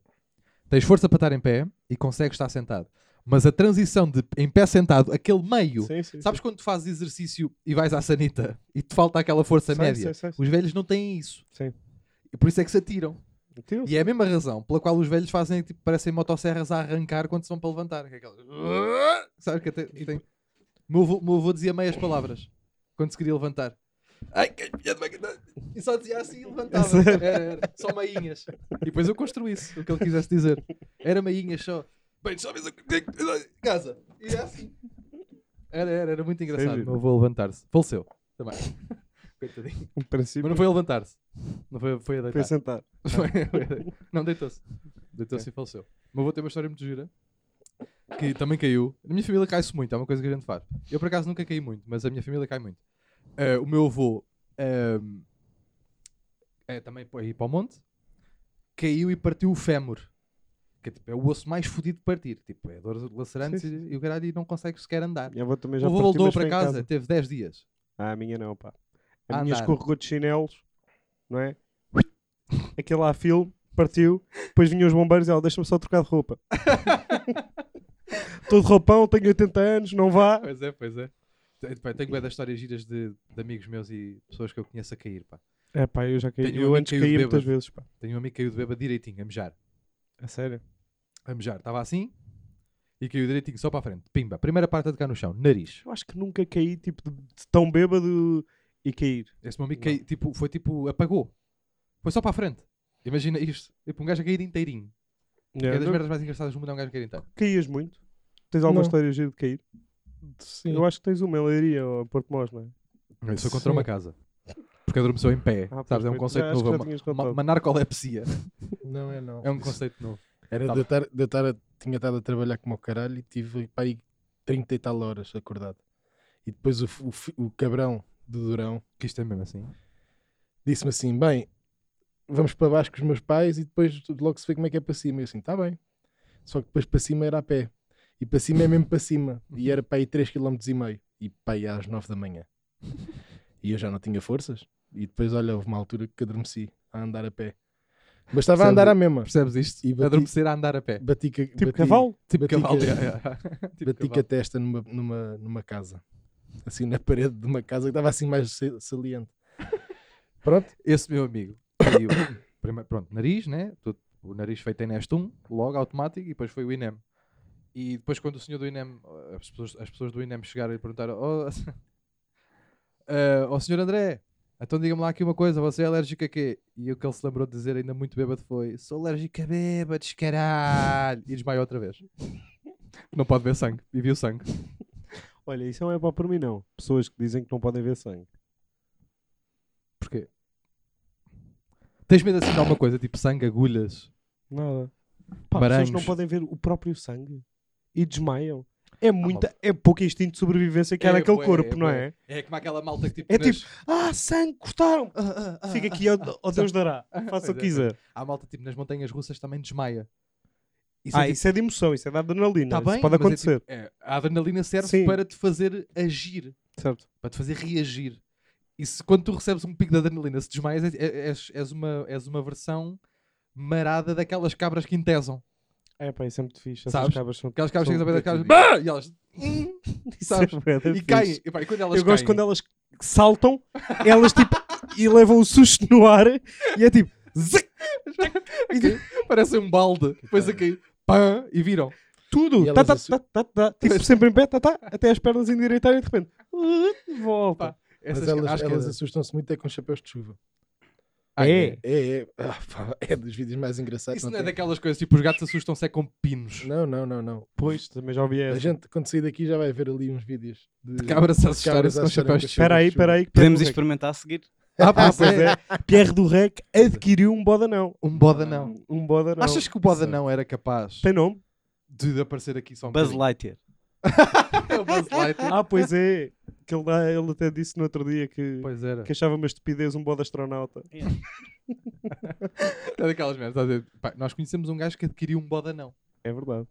Tens força para estar em pé e consegues estar sentado. Mas a transição de em pé sentado, aquele meio. Sim, sim, Sabes quando tu fazes exercício e vais à sanita e te falta aquela força média? Os velhos não têm isso. Sim. E por isso é que se atiram. E é a mesma razão pela qual os velhos fazem, tipo, parecem motosserras a arrancar quando se vão para levantar. Que é aquela... Sabes que até tem... Meu avô, meu avô dizia meias palavras quando se queria levantar. Ai, que de uma- E só dizia assim e levantava. É? Era, era. Só meinhas. E depois eu construí isso, o que ele quisesse dizer. Era meinhas só. Bem, só vês o que. Casa. E é assim. Era, era, era muito engraçado. Meu avô a levantar-se. Faleceu. Também. Coitadinho. No princípio, Mas não foi a levantar-se. Não foi, foi a foi deitar. a sentar. Foi- foi- não, deitou-se. Deitou-se e faleceu. Meu avô tem uma história muito gira. Que também caiu. Na minha família cai-se muito, é uma coisa que a gente faz. Eu por acaso nunca caí muito, mas a minha família cai muito. Eh, o meu avô ehm, é também para ir para o monte, caiu e partiu o fémur. Que é, tipo, é o osso mais fodido de partir. Tipo, é dor lacerante e, o caralho e não consegue sequer andar. Minha avó também O já avô partiu, voltou mas para foi em casa, teve 10 dias. Ah, a minha não, pá. A A minha andar. escorregou de chinelos, não é? Aquele lá filme, partiu, depois vinham os bombeiros e ela deixa-me só trocar de roupa. Todo roupão, tenho 80 anos, não vá. Pois é, pois é. Pá, Tenho bué das histórias giras de, de amigos meus e pessoas que eu conheço a cair, pá. É pá, eu já caí. Tenho um eu antes caí muitas vezes, pá. Tenho um amigo que caiu de beba direitinho, a mejar. A sério. A mejar. Estava assim e caiu direitinho, só para a frente. Pimba. Primeira parte a tocar no chão. Nariz. Eu acho que nunca caí, tipo, de, de tão bêbado e cair. Esse meu amigo caiu, tipo, foi tipo, apagou. Foi só para a frente. Imagina isto. Tipo, um gajo a cair inteirinho. Que é das não- merdas mais engraçadas do mundo é um gajo a cair inteiro. Caías muito? Tens alguma Não. história gira de cair? Sim. Eu acho que tens uma em Leiria ou Porto Mós, não é? Isso foi contra Sim. uma casa. Porque adormeceu em pé. Ah, Sabes? É um conceito Já novo. É uma, uma, narcolepsia. Não é não. É um conceito novo. Era Tá de eu estar, de eu estar a, tinha estado a trabalhar como o caralho e tive para aí 30 e tal horas acordado. E depois o, o, o cabrão do Durão Que isto é mesmo assim. disse-me assim: bem, vamos para baixo com os meus pais e depois logo se vê como é que é para cima. E eu assim, está bem. Só que depois para cima era a pé. E para cima é mesmo para cima. E era para aí 3 km e meio. E para aí às 9 da manhã. E eu já não tinha forças. E depois, olha, houve uma altura que adormeci a andar a pé. Mas estava a andar à mesma. Percebes isto? E bati- Adormecer a andar a pé. Bati, Tipo bati- cavalo? Tipo bati cavalo. yeah, yeah. Tipo bati com a cavalo. testa numa, numa, numa casa. Assim na parede de uma casa que estava assim mais sa- saliente. Pronto. Esse meu amigo. Primeiro, pronto, nariz, né? O nariz feito em Neste 1, logo automático, e depois foi o INEM. E depois, quando o senhor do INEM, as pessoas, as pessoas do INEM chegaram e perguntaram: Oh, eh, oh senhor André, então diga-me lá aqui uma coisa, você é alérgico a quê? E o que ele se lembrou de dizer, ainda muito bêbado, foi: Sou alérgico a bêbados, caralho! E desmaiou outra vez. Não pode ver sangue. E viu sangue. Olha, isso não é para por mim, não. Pessoas que dizem que não podem ver sangue. Porquê? Tens medo assim de alguma coisa, tipo sangue, agulhas? Nada. Pá, pessoas Barangos. não podem ver o próprio sangue e desmaiam. É muita, é pouco instinto de sobrevivência que há É naquele bué, corpo, é não é? É como aquela malta que tipo. É nas- Ah, sangue, cortaram! Ah, ah, ah, Fica ah. aqui, ó, ó Deus dará. Faça o é, que quiser. Há malta tipo nas montanhas russas também desmaia. Isso Ah, é, tipo, isso é de emoção, isso é de adrenalina. tá isso bem, pode é acontecer. tipo- é, a adrenalina serve Sim. para te fazer agir, Certo. para te fazer reagir. E se, quando tu recebes um pico de adrenalina, se desmaias, é- é- és, és uma, és uma versão marada daquelas cabras que intesam. É pá, isso é muito fixe. Essas Sabes? cabras são. Aquelas cabras são chegam a ver das cabras "Bah!" e elas é sabes? e caem. E, pá, e quando elas Eu gosto caem, quando elas saltam, elas tipo. e levam o susto no ar e é tipo. zic, parece um balde. Depois a cair, pã, e viram. tudo. Tá, elas tá, assu- tá, tá, tá. Tipo, sempre em pé, tá, tá, até as pernas endireitarem e de repente. uh, Volta. Essas, Mas elas, acho que elas é- assustam-se muito é com chapéus de chuva. Ah, É. É, é. Ah, pá, é dos vídeos mais engraçados. Isso não não é tem- daquelas coisas tipo os gatos assustam-se é com pinos. Não, não, não, não. Pois, também já ouvi A essa. gente, quando sair daqui, já vai ver ali uns vídeos de, De cabras a assustarem-se cabras com a chapéus de Espera aí, espera aí. Podemos experimentar a seguir. Ah, Ah, pois é. Pierre do Rec adquiriu um bodanão. Um boda não. Um bodanão. Achas que o boda não era capaz Tem nome? de aparecer aqui só um Buzz? Lightyear. É. Ah, pois é. Que ele, dá- ele até disse no outro dia que, Pois era. que achava uma estupidez um bode astronauta. É daquelas merdas. nós conhecemos um gajo que adquiriu um boda não. É verdade.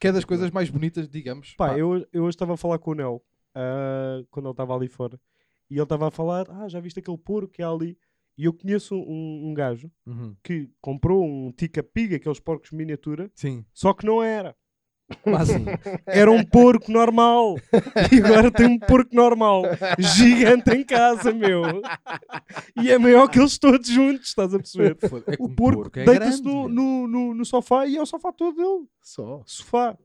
Que é das coisas mais bonitas, digamos. Pá, Pá, eu, eu hoje estava a falar com o Nel, ah, quando ele estava ali fora, e ele estava a falar, ah, já viste aquele porco que há ali? E eu conheço um, um gajo Uhum. que comprou um tica pig, aqueles porcos miniatura, Sim. só que não era. Mas assim, Era um porco normal. E agora tem um porco normal. Gigante em casa, meu. E é maior que eles todos juntos, estás a perceber? é O um porco, é deita-se no, no, no, no sofá e é o sofá todo dele. Só. Sofá.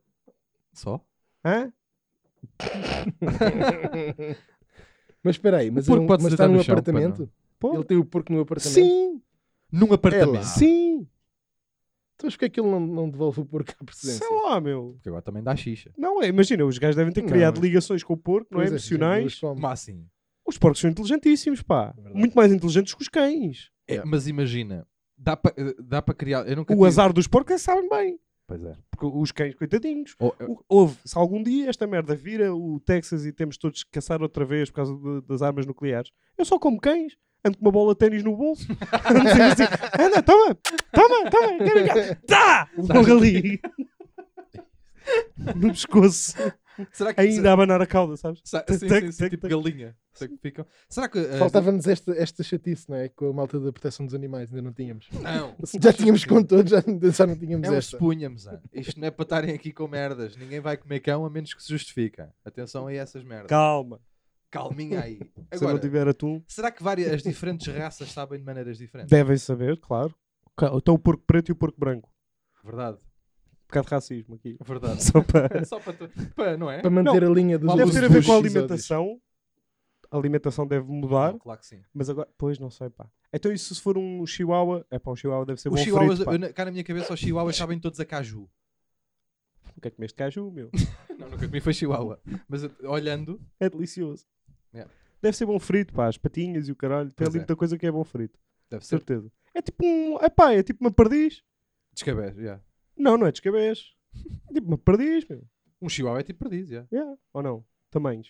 Só? Hã? Mas espera aí, mas, porco é um- pode mas está chão, apartamento? Ele tem o porco no apartamento? Sim, Num apartamento. lá. sim. Então porquê é que ele não, não devolve o porco à presidência? Sei lá, meu. Porque agora também dá xixa. Não é, imagina, os gajos devem ter Não, criado mas- ligações com o porco, não é? Pois Emocionais. eles comem. Mas assim. Os porcos são inteligentíssimos, pá. Verdade. Muito mais inteligentes que os cães. é, Yeah. Mas imagina, dá para dá pa criar. Eu nunca O tive- azar dos porcos é que sabem bem. Pois é. Porque os cães, coitadinhos. Ou- eu- O- Houve, se algum dia esta merda vira o Texas e temos todos que caçar outra vez por causa de- das armas nucleares, eu só como cães, ando com uma bola de ténis no bolso, ando sempre assim, anda, toma, toma, toma, quer brincar? Tá! Logo ali. no pescoço, Será que ainda a abanar a cauda, sabes? Sa- sim, sim, sim, tipo galinha. Será que. eh, Faltava-nos esta, esta chatice, não é? Com a malta da proteção dos animais, ainda não tínhamos. Não. Já tínhamos com todos, já, já não tínhamos É esta. punhamos, ah. Isto não é para estarem aqui com merdas. Ninguém vai comer cão a menos que se justifica. Atenção a essas merdas. Calma, Calminha aí. se eu não Agora, tiver atum, será que várias, as diferentes raças sabem de maneiras diferentes? devem saber, claro. Então o porco preto e o porco branco. Verdade. Um bocado de racismo aqui. Verdade. Só para... Só para, tu- para, não é? Para manter a linha dos Deve ter a ver com a alimentação. A alimentação deve mudar. Não, claro que sim. Mas agora, pois não sei, pá. Então, isso se for um chihuahua, é pá, um chihuahua deve ser Os bom chihuahuas, frito, eu cá na minha cabeça, os chihuahuas sabem todos a caju. O que é que comeste caju, meu? Não, nunca comi foi chihuahua. Mas olhando, É delicioso. Yeah. Deve ser bom frito, pá. As patinhas e o caralho. Tem Pois ali é. muita coisa que é bom frito. deve ser Certeza. É tipo um... É pá, é tipo uma perdiz. descabés. yeah. Não, não é descabés. É tipo uma perdiz, meu. Um chihuahua é tipo perdiz, yeah. Yeah. Ou não? Tamanhos.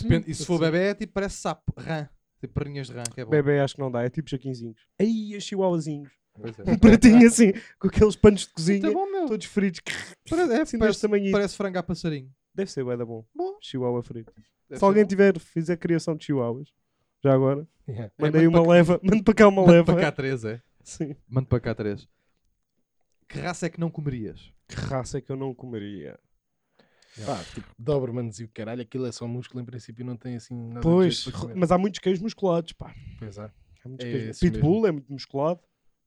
Depende- e se for bebê é tipo, parece sapo, rã. Tipo perninhas de rã, que é bom. Bebê acho que não dá. É tipo jaquinzinhos. Aí, os chihuahuazinhos. É. Um pratinho assim, com aqueles panos de cozinha. bom. Todos fritos. Parece, é, Assim, parece, parece frango a passarinho. Deve ser bué da bom. Bom. Chihuahua frito. Deve Se alguém bom. tiver, fizer criação de chihuahuas, já agora, Yeah. É, mandei manda uma leva, mando para cá uma Manda leva. para cá três, é? Sim. Manda para cá três. Que raça é que não comerias? Que raça é que eu não comeria? Pá, tipo, Dobermans e o caralho, aquilo é só músculo, em princípio não tem assim nada Pois, mas há muitos queijos musculados, pá. Pois é. Há muitos É queijos. Pitbull é muito musculado.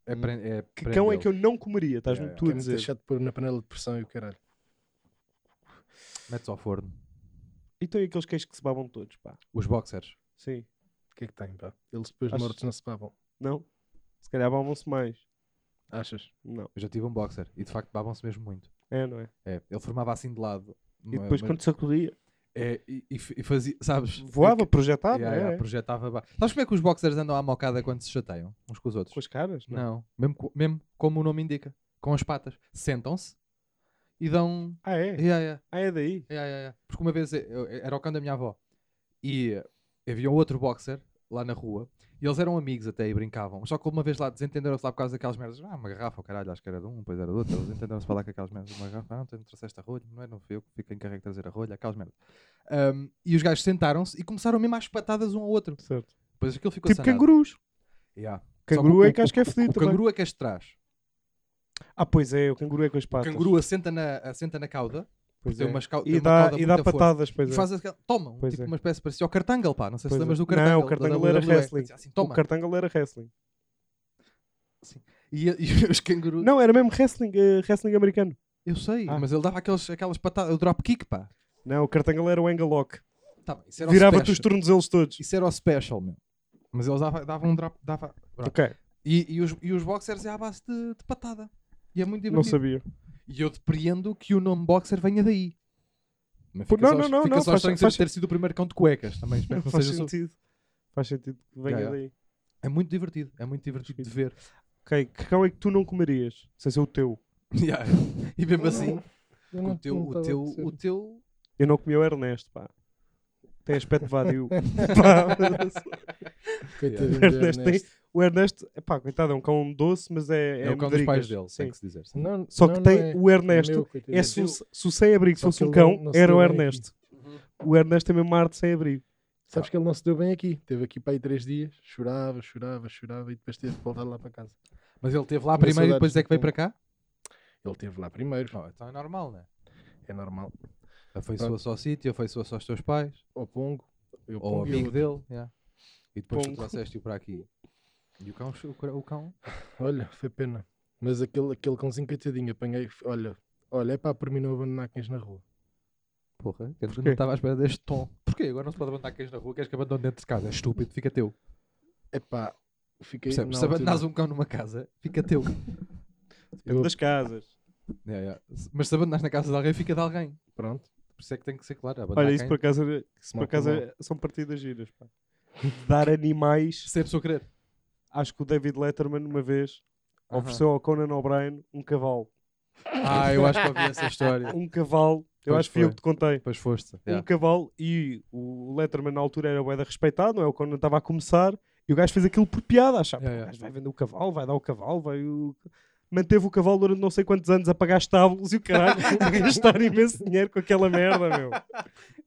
É, é Que cão é que eu não comeria? Estás-me Yeah, tu Que a é dizer. chato de pôr na panela de pressão e o caralho. Metes ao forno. E aqueles queijos que se babam todos, pá. Os boxers. Sim. O que é que tem, pá? Eles depois Acho- mortos não se babam. Não? Se calhar babam-se mais. Achas? Não. Eu já tive um boxer e de facto babam-se mesmo muito. É, não é? É, ele formava assim de lado. E depois Mas- quando sacudia, é, e, e f- e fazia, sabes? voava, projetava, Yeah, é, yeah, é. projetava. ba- Sabes como é que os boxers andam à mocada quando se chateiam uns com os outros? Com as caras? Não. Não, Mesmo, co- mesmo como o nome indica. Com as patas. Sentam-se e dão. Ah, é? Yeah, yeah, Ah, é daí? yeah, yeah. Porque uma vez eu- era o cão da minha avó e havia um outro boxer lá na rua e eles eram amigos até e brincavam. Só que uma vez lá desentenderam-se lá por causa daquelas merdas. Ah, uma garrafa, oh, caralho, acho que era de um, depois era do outro. Eles entenderam-se falar com aquelas merdas. Uma garrafa, ah, não, tu trouxeste a rolha, não é? Não fui eu que fico encarregue de trazer a rolha, aquelas merdas. Ahm, e os gajos sentaram-se e começaram mesmo às patadas um ao outro. Certo. Depois aquilo ficou Tipo sanado. cangurus. Yeah. Canguru é que acho que é fedido O canguru é que és de trás. Ah, pois é, o canguru é com as O patas. canguru assenta na, assenta na cauda Pois é. umas E dá, e dá forte. patadas, pois e é. faz aquela, toma, Pois tipo é. uma espécie parecia o Cartangle, pá. Não sei se Pois lembras é. do Cartangle. Não, o Cartangle era wrestling. Dizia Assim, O. Cartangle era wrestling. E, e os cangurus. Não, era mesmo wrestling, eh, wrestling americano. Eu sei, Ah. mas ele dava aqueles, aquelas patadas, o drop kick, pá. Não, o Cartangle era o angle lock. Tá o Virava-te os tornozelos todos. Isso era o special, meu. Mas eles davam dava um drop. Dava... E, e, os, e os boxers é à base de, de patada. E é muito não divertido. sabia. E eu depreendo que o nome boxer venha daí. Mas fica não, só, não, não, fica não, só faz- estranho faz- ter sido o primeiro cão de cuecas. Também espero que não Faz seja só- sentido. Faz sentido que venha Yeah, daí. É muito divertido. É muito divertido de ver. Ok, que cão é que tu não comerias? Sem ser o teu. Yeah. E mesmo assim, Eu o não- teu, não o a teu, perceber. o teu. Eu não comia o Ernesto, pá. Tem aspecto vadio. Pá, Coitadinho o do Ernesto tem, Ernesto. O Ernesto, epá, coitado, é um cão doce, mas é. É, o cão dos pais dele, sim. tem que se dizer. sim. Não, Só não, que não tem é. o Ernesto. meu, coitadinho. É se, o- se o sem-abrigo fosse um cão, não- era o Ernesto. O Ernesto é mesmo arte sem abrigo. Sabes que ele não se deu bem aqui. Teve aqui para aí três dias, chorava, chorava, chorava e depois teve que voltar lá para casa. Mas ele teve lá Mas primeiro e depois é que veio para cá? Ele teve lá primeiro, Oh, então é normal, né? é normal. Afeiçoa-se ao sítio, afeiçoa-se aos teus pais, Ao Pongo, eu ou ao amigo dele. yeah. E depois tu trouxeste-o para aqui. E o cão, o cão- o cão Olha, foi pena. Mas aquele, aquele cãozinho coitadinho, apanhei, olha, olha, é para por mim não abandonar cães na rua. Porra, que eu não estava à espera deste tom. Porquê? Agora não se pode abandonar cães na rua, queres que abandone dentro de casa? É estúpido, fica teu. É pá, fiquei. Percebes? Se abandonares um cão numa casa, fica teu. Depende das casas. Yeah, yeah. Mas se abandonares na casa de alguém, fica de alguém. Pronto, Por isso é que tem que ser claro. Olha, isso quem- por acaso, isso por acaso é- são partidas giras. Pá. Dar animais. Se é a pessoa querer. Acho que o David Letterman, uma vez, Aham. ofereceu ao Conan O'Brien um cavalo. Ah, eu acho que ouvi essa história. Um cavalo. Eu Pois acho que fui eu foi. que te contei. Depois foste. Um yeah. cavalo e o Letterman na altura era boeda respeitado, não é? O Conan estava a começar e o gajo fez aquilo por piada. Achava, Yeah, "Pô, yeah. o gajo vai vender o cavalo, vai dar o cavalo, vai o... Manteve o cavalo durante não sei quantos anos a pagar estábulos e o caralho a gastar imenso dinheiro com aquela merda, meu.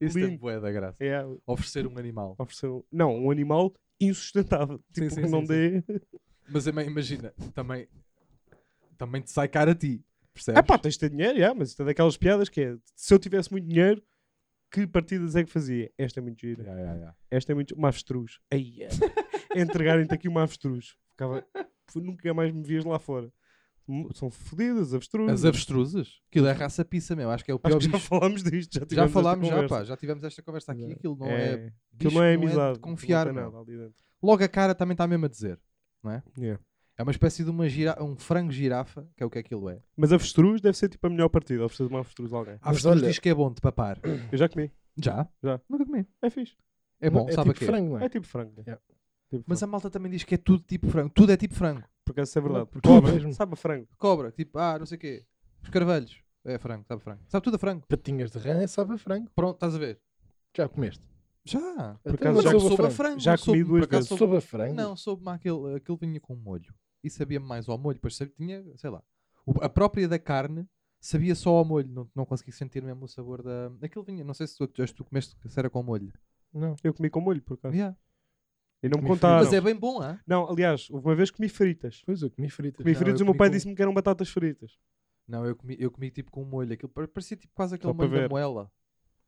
Isso lindo. bué da graça. É, Oferecer um animal. ofereceu... Não, um animal insustentável. Sim, Tipo, sim, não sim, dê... Mas imagina, também, também te sai caro a ti. Percebes? É pá, tens de ter dinheiro, yeah, mas isto é daquelas piadas que é, se eu tivesse muito dinheiro, que partidas é que fazia? Esta é muito gira. Yeah, yeah, yeah. Esta é muito. Uma avestruz. Aí é. Entregarem-te aqui uma avestruz. Ficava. Nunca mais me vias lá fora. São fodidas, avestruzes. As avestruzes? Aquilo é raça pizza mesmo. Acho que é o pior Acho que já bicho. falámos disto. Já, Já tivemos esta falámos, já, pá. Já tivemos esta conversa aqui. É. Aquilo não É, é. Aquilo bicho não é amizade. de confiar, não tem meu. nada ali dentro. Logo a cara também está mesmo a dizer. Yeah. É uma espécie de uma gira... um frango girafa, que é o que aquilo é. Mas avestruz deve ser tipo a melhor partida. Oferecer uma avestruz a alguém. A avestruz olha- diz que é bom de papar. Eu já comi. Já? Já. Nunca comi. É fixe. É bom, é sabe tipo frango, não é? É tipo frango. Yeah. Tipo Mas a malta também diz que é tudo tipo frango. Tudo é tipo frango. Por acaso isso é verdade. porque Cobra. mesmo. Sabe a frango. Cobra, tipo, ah, não sei o quê. Os carvalhos. É frango, sabe frango. Sabe tudo a frango. Patinhas de rã é sabe a frango. Pronto, estás a ver? Já comeste? Já. Por acaso já soube a frango. Já soube- comi duas vezes. soube- a frango? Não, soube-me aquele, aquele vinha com molho. E sabia-me mais ao molho. Depois sabia, tinha, sei lá. O- a própria da carne sabia só ao molho. Não, não consegui sentir mesmo o sabor da. Aquele vinha. Não sei se tu, tu, tu comeste se era com molho. Não. Eu comi com molho, por acaso. Yeah. E não me contaram. Mas é bem bom, ah? Não, aliás, houve uma vez que comi fritas. Pois eu comi fritas. Comi Não, fritas e o meu pai com- disse-me que eram batatas fritas. Não, eu comi, eu comi tipo com molho. Aquilo pare- parecia tipo quase aquele molho da moela.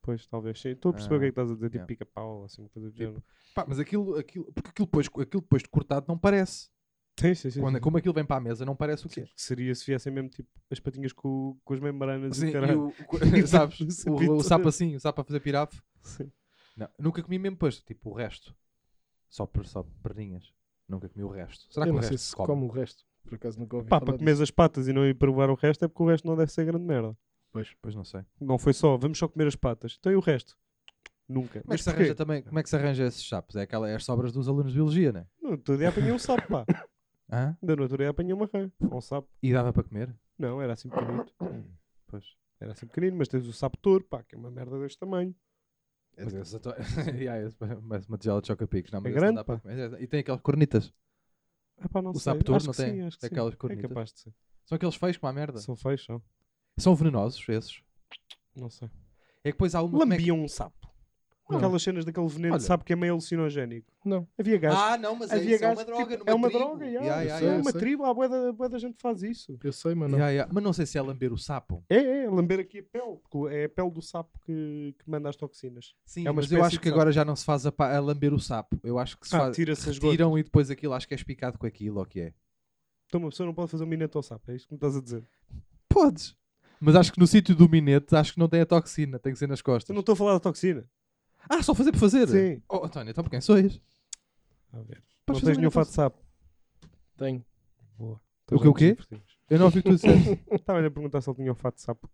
Pois, talvez sim. Estou a perceber o que é Ah, que estás a dizer, tipo yeah. pica-pau, assim, uma coisa do Tipo, género. Pá, mas aquilo, aquilo, porque aquilo depois, aquilo depois de cortado não parece. Sim, sim, sim. Quando, sim. como aquilo vem para a mesa, não parece o quê? que seria se viessem mesmo tipo as patinhas com, com as membranas Sim, e e caralho. o, o- sabes? O o, sapo assim, o sapo a fazer pirafe. Sim. Não, nunca comi mesmo depois, tipo o resto. Só, per, só perninhas. Nunca comi o resto. Será eu que o não resto sei se se come? come o resto. Por acaso nunca ouvi Pá, falar para disso. comer as patas e não ir provar o resto é porque o resto não deve ser grande merda. Pois. Pois não sei. Não foi só, vamos só comer as patas. Então e o resto? Nunca. Como é, Mas que se porquê? arranja também, como é que se arranja esses sapos? É, aquela, é as sobras dos alunos de biologia, né? No outro dia apanhei um sapo, pá. Hã? Ainda no outro dia apanhei uma rã. Um sapo. E dava para comer? Não, era assim pequenito. Pois. Era assim pequenino, mas tens o sapo touro, pá, que é uma merda deste tamanho. Mas esse ato- yeah, esse parece uma tigela de choca-picos. Não, mas É não grande, dá pá. E tem aquelas cornitas. É pá, não O sei. Acho não tem? Sim, acho. Aquelas É cornitas. capaz de ser. São aqueles feios como a merda. São feios, são. São venenosos, esses. Não sei. É que depois há uma... como é que- Lambiam um sapo. Não. Aquelas cenas daquele veneno Olha. de sapo que é meio alucinogénico. Não. Havia gajos. Ah, não, mas é, havia isso, é uma gajos que, droga tipo, numa É uma tribo. droga, Yeah, yeah, yeah, sei, é uma sei. tribo, há bué da, bué da gente que faz isso. Eu sei, mas não. Yeah, yeah. Mas não sei se é lamber o sapo. É, é, lamber aqui a pele, porque é a pele do sapo que, que manda as toxinas. Sim, É uma mas eu espécie acho de que sapo. agora já não se faz a, pa- a lamber o sapo. Eu acho que se Ah, faz... tira-se as gotas. Tiram e depois aquilo acho que é espicado com aquilo, ou o que é? Então uma pessoa não pode fazer um minete ao sapo, é isto que me estás a dizer. Podes. Mas acho que no sítio do minete, acho que não tem a toxina, tem que ser nas costas. Eu não estou a falar da toxina. Ah, só fazer por fazer? Sim. Oh, António, então por quem sois? A ver. Podes não fazer tens nenhum fato de sapo. Tenho. Boa. O quê, o quê? Eu não ouvi o que tu disseste. Estava a perguntar se ele tinha um fato de sapo.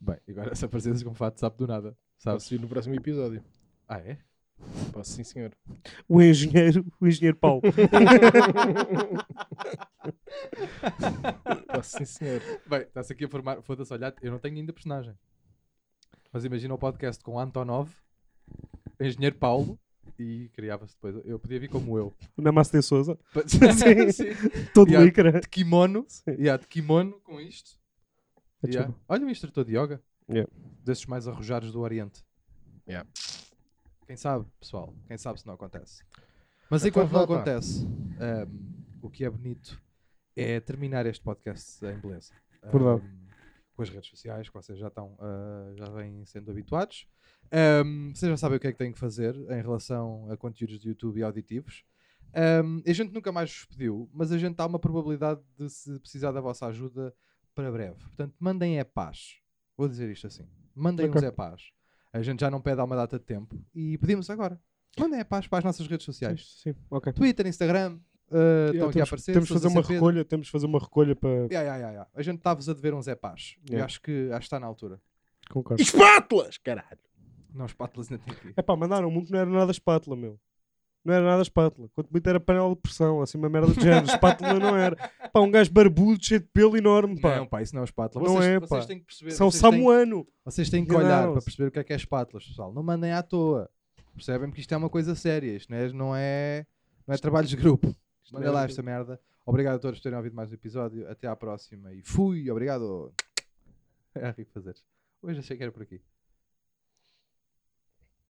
Bem, agora se apareces com fato de sapo do nada, sabes? Posso ir no próximo episódio. Ah, é? Posso, sim, senhor. O engenheiro, o engenheiro Paulo. Posso, sim, senhor. Bem, está-se aqui a formar. Foda-se, olha, eu não tenho ainda personagem. Mas imagina o podcast com Antonov, Engenheiro Paulo e criava-se depois. Eu podia vir como eu. O Namaste Souza, Sim. Sim. todo Yeah. líquera. De kimono. Sim. Yeah, de kimono com isto. É Yeah. tipo- Olha um instrutor de yoga. Yeah. Desses mais arrojados do Oriente. Yeah. Quem sabe, pessoal? Quem sabe se não acontece. Mas Então enquanto não acontece, ahm, o que é bonito é terminar este podcast em beleza. Verdade. Ahm, com as redes sociais, que vocês já estão, ah, já vêm sendo habituados. Ahm, vocês já sabem o que é que têm que fazer em relação a conteúdos de YouTube e auditivos. Ahm, a gente nunca mais vos pediu, mas a gente há uma probabilidade de se precisar da vossa ajuda para breve. Portanto, mandem é paz. Vou dizer isto assim. Mandem Ok. uns é paz. A gente já não pede há uma data de tempo e pedimos agora. Mandem é paz para as nossas redes sociais. Sim, ok. Twitter, Instagram, uh, aqui a temos, aparecer. temos fazer uma recolha, temos de fazer uma recolha para. Yeah, yeah, yeah, yeah. A gente está-vos a dever uns é paz. E acho que, acho que está na altura. Concordo. Espátulas, caralho! Não, espátulas ainda tem aqui. É pá, mandaram muito, não era nada espátula, meu. Não era nada espátula. Quanto muito era panela de pressão, assim, uma merda de género. espátula não era. Pá, um gajo barbudo, cheio de pelo enorme, pá. Não, pá, isso não é espátula. Não Vocês, é, vocês pá. têm que perceber. São vocês têm- samuano. Vocês têm que olhar para perceber o que é que é espátulas, pessoal. Não mandem à toa. Percebem que isto é uma coisa séria. Isto não é, não é, não é trabalho de grupo. Mandem lá esta merda. Obrigado a todos por terem ouvido mais um episódio. Até à próxima. E fui. Obrigado. É rico fazer. Hoje achei que era por aqui.